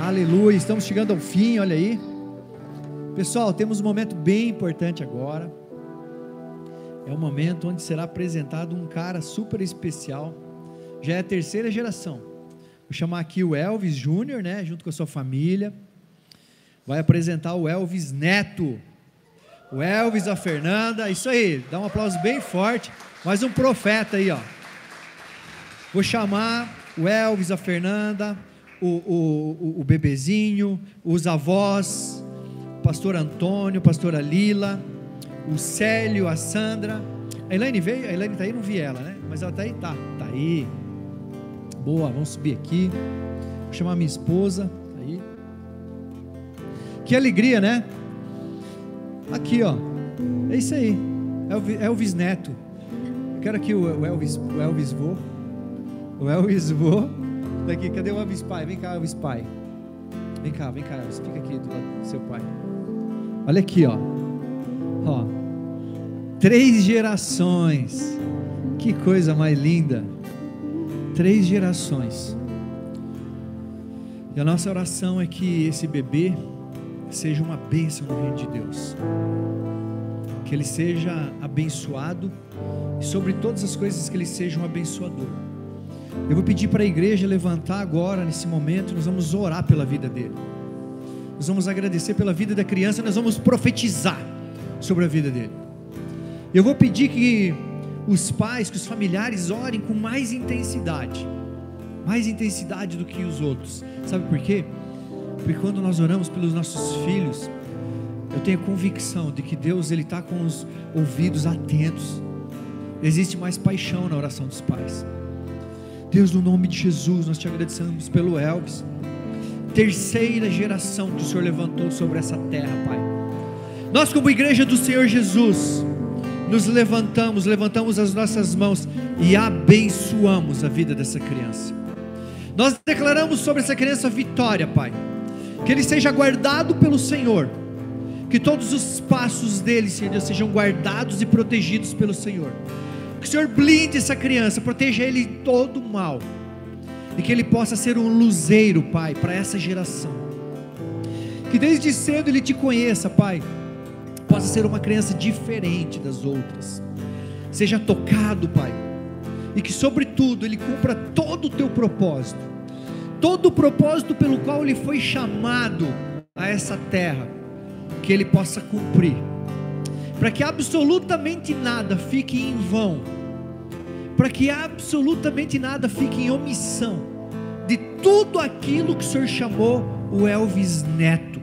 Aleluia. Estamos chegando ao fim, olha aí. Pessoal, temos um momento bem importante agora. É um momento onde será apresentado um cara super especial. Já é a terceira geração. Vou chamar aqui o Elvis Júnior, né, junto com a sua família. Vai apresentar o Elvis Neto. O Elvis, a Fernanda, isso aí, dá um aplauso bem forte. Mais um profeta aí, ó. Vou chamar o Elvis, a Fernanda, o, o, o bebezinho, os avós, o pastor Antônio, a pastora Lila, o Célio, a Sandra. A Elaine veio? A Elaine está aí, não vi ela, né? Mas ela está aí? Tá, tá aí. Boa, vamos subir aqui. Vou chamar minha esposa. Tá aí. Que alegria, né? Aqui, ó. É isso aí. Elvis, Elvis Neto. Eu quero aqui o Elvis, o Elvis vô. O Elvis. Daqui, cadê o Elvis pai? Vem cá, Elvis pai. Vem cá, vem cá, Elvis. Fica aqui do do seu pai. Olha aqui, ó. Ó. Três gerações. Que coisa mais linda. Três gerações. E a nossa oração é que esse bebê seja uma bênção no reino de Deus. Que ele seja abençoado e sobre todas as coisas que ele seja um abençoador. Eu vou pedir para a igreja levantar agora, nesse momento, nós vamos orar pela vida dele. Nós vamos agradecer pela vida da criança, nós vamos profetizar sobre a vida dele. Eu vou pedir que os pais, que os familiares orem com mais intensidade, mais intensidade do que os outros. Sabe por quê? Porque quando nós oramos pelos nossos filhos, eu tenho a convicção de que Deus ele está com os ouvidos atentos. Existe mais paixão na oração dos pais. Deus, no nome de Jesus, nós te agradecemos pelo Elvis. Terceira geração que o Senhor levantou sobre essa terra, Pai. Nós, como igreja do Senhor Jesus, nos levantamos, levantamos as nossas mãos e abençoamos a vida dessa criança. Nós declaramos sobre essa criança vitória, Pai. Que ele seja guardado pelo Senhor. Que todos os passos dele, Senhor, sejam guardados e protegidos pelo Senhor que o Senhor blinde essa criança, proteja ele de todo mal. E que ele possa ser um luzeiro, Pai, para essa geração. Que desde cedo ele te conheça, Pai. Possa ser uma criança diferente das outras. Seja tocado, Pai. E que, sobretudo, ele cumpra todo o teu propósito. Todo o propósito pelo qual ele foi chamado a essa terra. Que ele possa cumprir para que absolutamente nada fique em vão, para que absolutamente nada fique em omissão de tudo aquilo que o Senhor chamou o Elvis Neto.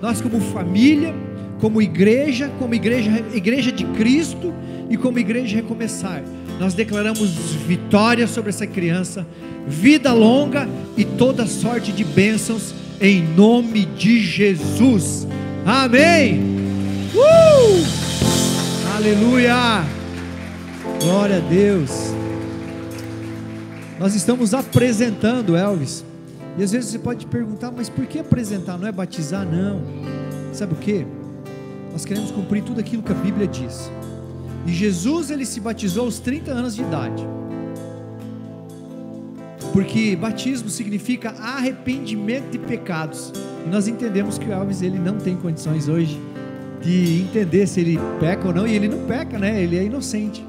Nós, como família, como igreja, como igreja, igreja de Cristo e como igreja recomeçar, nós declaramos vitória sobre essa criança, vida longa e toda sorte de bênçãos em nome de Jesus. Amém. Uh! Aleluia! Glória a Deus. Nós estamos apresentando Elvis. E às vezes você pode perguntar, mas por que apresentar? Não é batizar? Não. Sabe o que? Nós queremos cumprir tudo aquilo que a Bíblia diz. E Jesus ele se batizou aos 30 anos de idade. Porque batismo significa arrependimento de pecados. E nós entendemos que o Elvis ele não tem condições hoje de entender se ele peca ou não, e ele não peca, né? Ele é inocente.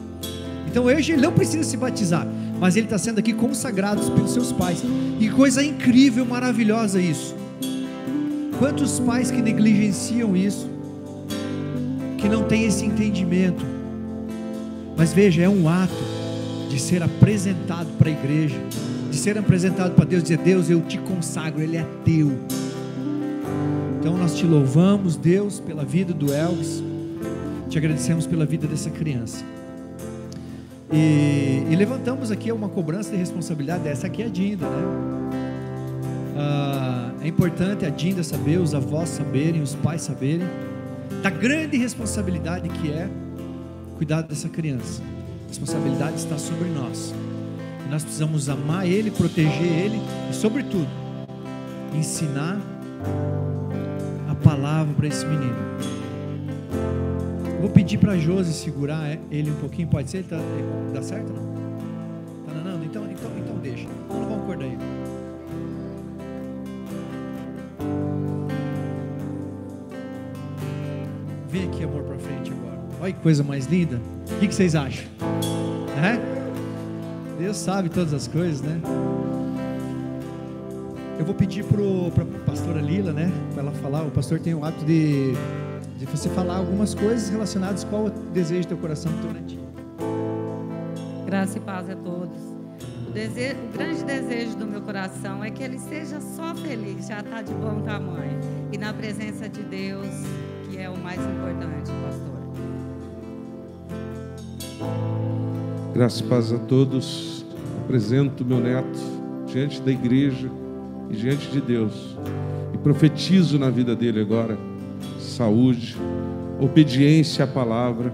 Então hoje ele não precisa se batizar, mas ele está sendo aqui consagrado pelos seus pais. E coisa incrível, maravilhosa isso. Quantos pais que negligenciam isso, que não têm esse entendimento. Mas veja, é um ato de ser apresentado para a igreja, de ser apresentado para Deus, dizer: Deus, eu te consagro, Ele é teu. Então nós te louvamos, Deus, pela vida do Elvis, te agradecemos pela vida dessa criança. E, e levantamos aqui uma cobrança de responsabilidade, essa aqui é a Dinda, né? Ah, é importante a Dinda saber, os avós saberem, os pais saberem, da grande responsabilidade que é cuidar dessa criança. A responsabilidade está sobre nós. E nós precisamos amar ele, proteger ele e, sobretudo, ensinar palavra para esse menino. Vou pedir para Josi segurar ele um pouquinho, pode ser? Tá, dá certo não? Tá não, então, então, então deixa. Não vamos acordar ele. Vem aqui, amor, para frente agora. Olha que coisa mais linda. O que, que vocês acham? É? Deus sabe todas as coisas, né? Eu vou pedir para a pastora Lila, né? Para ela falar. O pastor tem o hábito de, de você falar algumas coisas relacionadas com o desejo do teu coração do teu netinho. Graça e paz a todos. O, desejo, o grande desejo do meu coração é que ele seja só feliz, já está de bom tamanho. E na presença de Deus, que é o mais importante, pastor. Graças e paz a todos. Apresento meu neto diante da igreja e diante de Deus. E profetizo na vida dele agora saúde, obediência à palavra,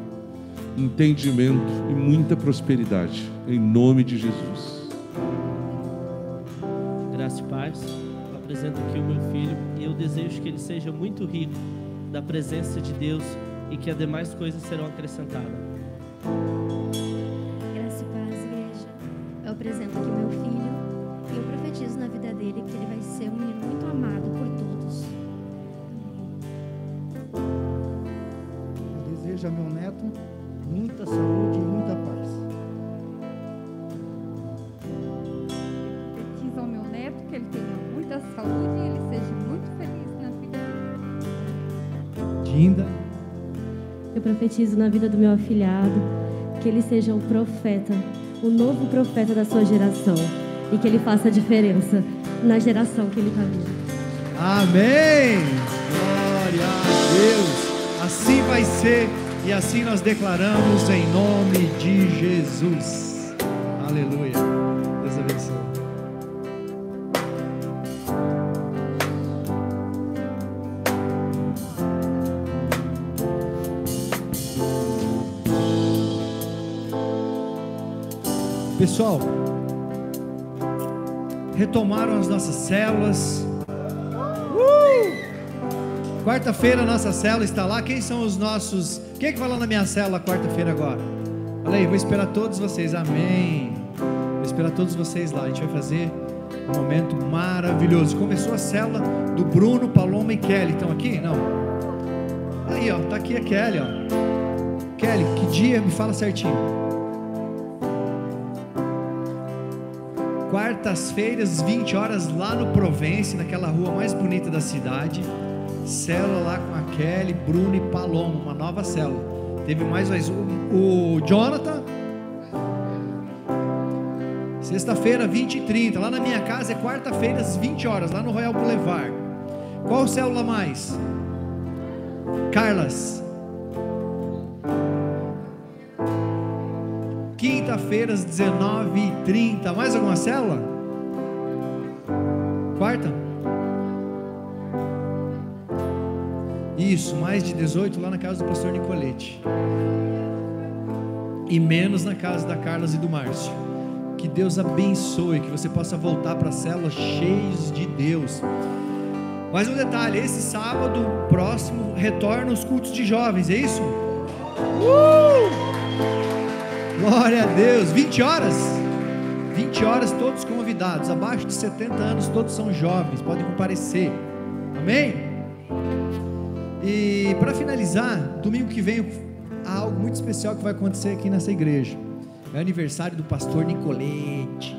entendimento e muita prosperidade. Em nome de Jesus. Graças e paz. apresento aqui o meu filho e eu desejo que ele seja muito rico da presença de Deus e que as demais coisas serão acrescentadas. Profetizo na vida do meu afilhado que ele seja um profeta, o novo profeta da sua geração e que ele faça a diferença na geração que ele está vindo. Amém! Glória a Deus! Assim vai ser e assim nós declaramos em nome de Jesus. Aleluia. Pessoal, retomaram as nossas células. Uh! Quarta-feira nossa célula está lá. Quem são os nossos? Quem é que vai lá na minha célula quarta-feira agora? Olha aí, vou esperar todos vocês. Amém. Vou esperar todos vocês lá. A gente vai fazer um momento maravilhoso. Começou a célula do Bruno, Paloma e Kelly. Estão aqui? Não. Aí, ó, tá aqui a Kelly, ó. Kelly, que dia? Me fala certinho. Quartas-feiras, 20 horas, lá no Provence, naquela rua mais bonita da cidade. Célula lá com a Kelly, Bruno e Paloma, uma nova célula. Teve mais mais um, o Jonathan. Sexta-feira, 20 e 30. Lá na minha casa é quarta-feira, às 20 horas, lá no Royal Boulevard. Qual célula mais? Carlas. Quinta-feira, às 19h30. Mais alguma célula? Quarta? Isso, mais de 18 lá na casa do pastor Nicolete. E menos na casa da Carlas e do Márcio. Que Deus abençoe, que você possa voltar para a célula cheios de Deus. Mais um detalhe: esse sábado próximo retorna os cultos de jovens, é isso? Uh! Glória a Deus. 20 horas? 20 horas, todos convidados. Abaixo de 70 anos, todos são jovens, podem comparecer. Amém? E para finalizar, domingo que vem há algo muito especial que vai acontecer aqui nessa igreja. É aniversário do pastor Nicolete.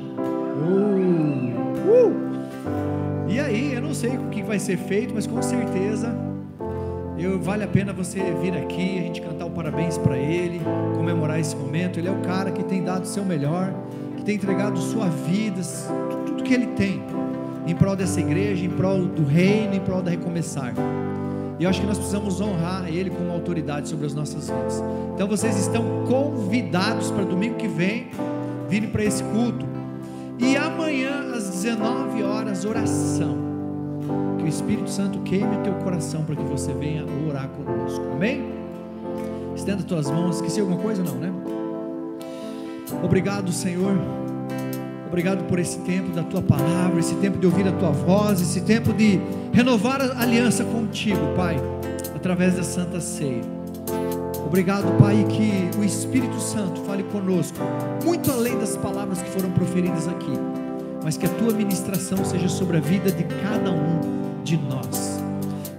Uh, uh. E aí, eu não sei o que vai ser feito, mas com certeza eu, vale a pena você vir aqui, a gente cantar o parabéns para ele, comemorar esse momento. Ele é o cara que tem dado o seu melhor, que tem entregado sua vida, tudo que ele tem, em prol dessa igreja, em prol do reino, em prol da recomeçar. E eu acho que nós precisamos honrar Ele como autoridade sobre as nossas vidas. Então vocês estão convidados para domingo que vem virem para esse culto. E amanhã, às 19 horas, oração. Que o Espírito Santo queime o teu coração para que você venha orar conosco. Amém? Estenda tuas mãos. Esqueci alguma coisa? Não, né? Obrigado, Senhor. Obrigado por esse tempo da tua palavra, esse tempo de ouvir a tua voz, esse tempo de renovar a aliança contigo, Pai, através da Santa Ceia. Obrigado, Pai, que o Espírito Santo fale conosco, muito além das palavras que foram proferidas aqui, mas que a tua ministração seja sobre a vida de cada um de nós.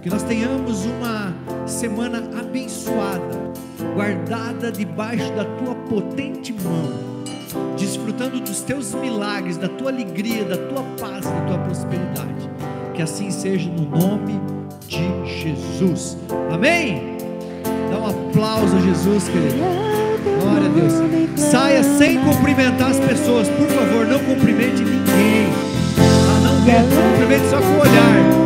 Que nós tenhamos uma semana abençoada, guardada debaixo da tua potente mão, desfrutando dos teus milagres, da tua alegria, da tua paz, da tua prosperidade. Que assim seja no nome de Jesus. Amém? Dá um aplauso a Jesus, querido. Glória a Deus. Saia sem cumprimentar as pessoas. Por favor, não cumprimente ninguém. Ah, não quero. Cumprimente só com o olhar.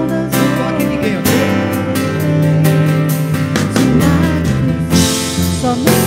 for me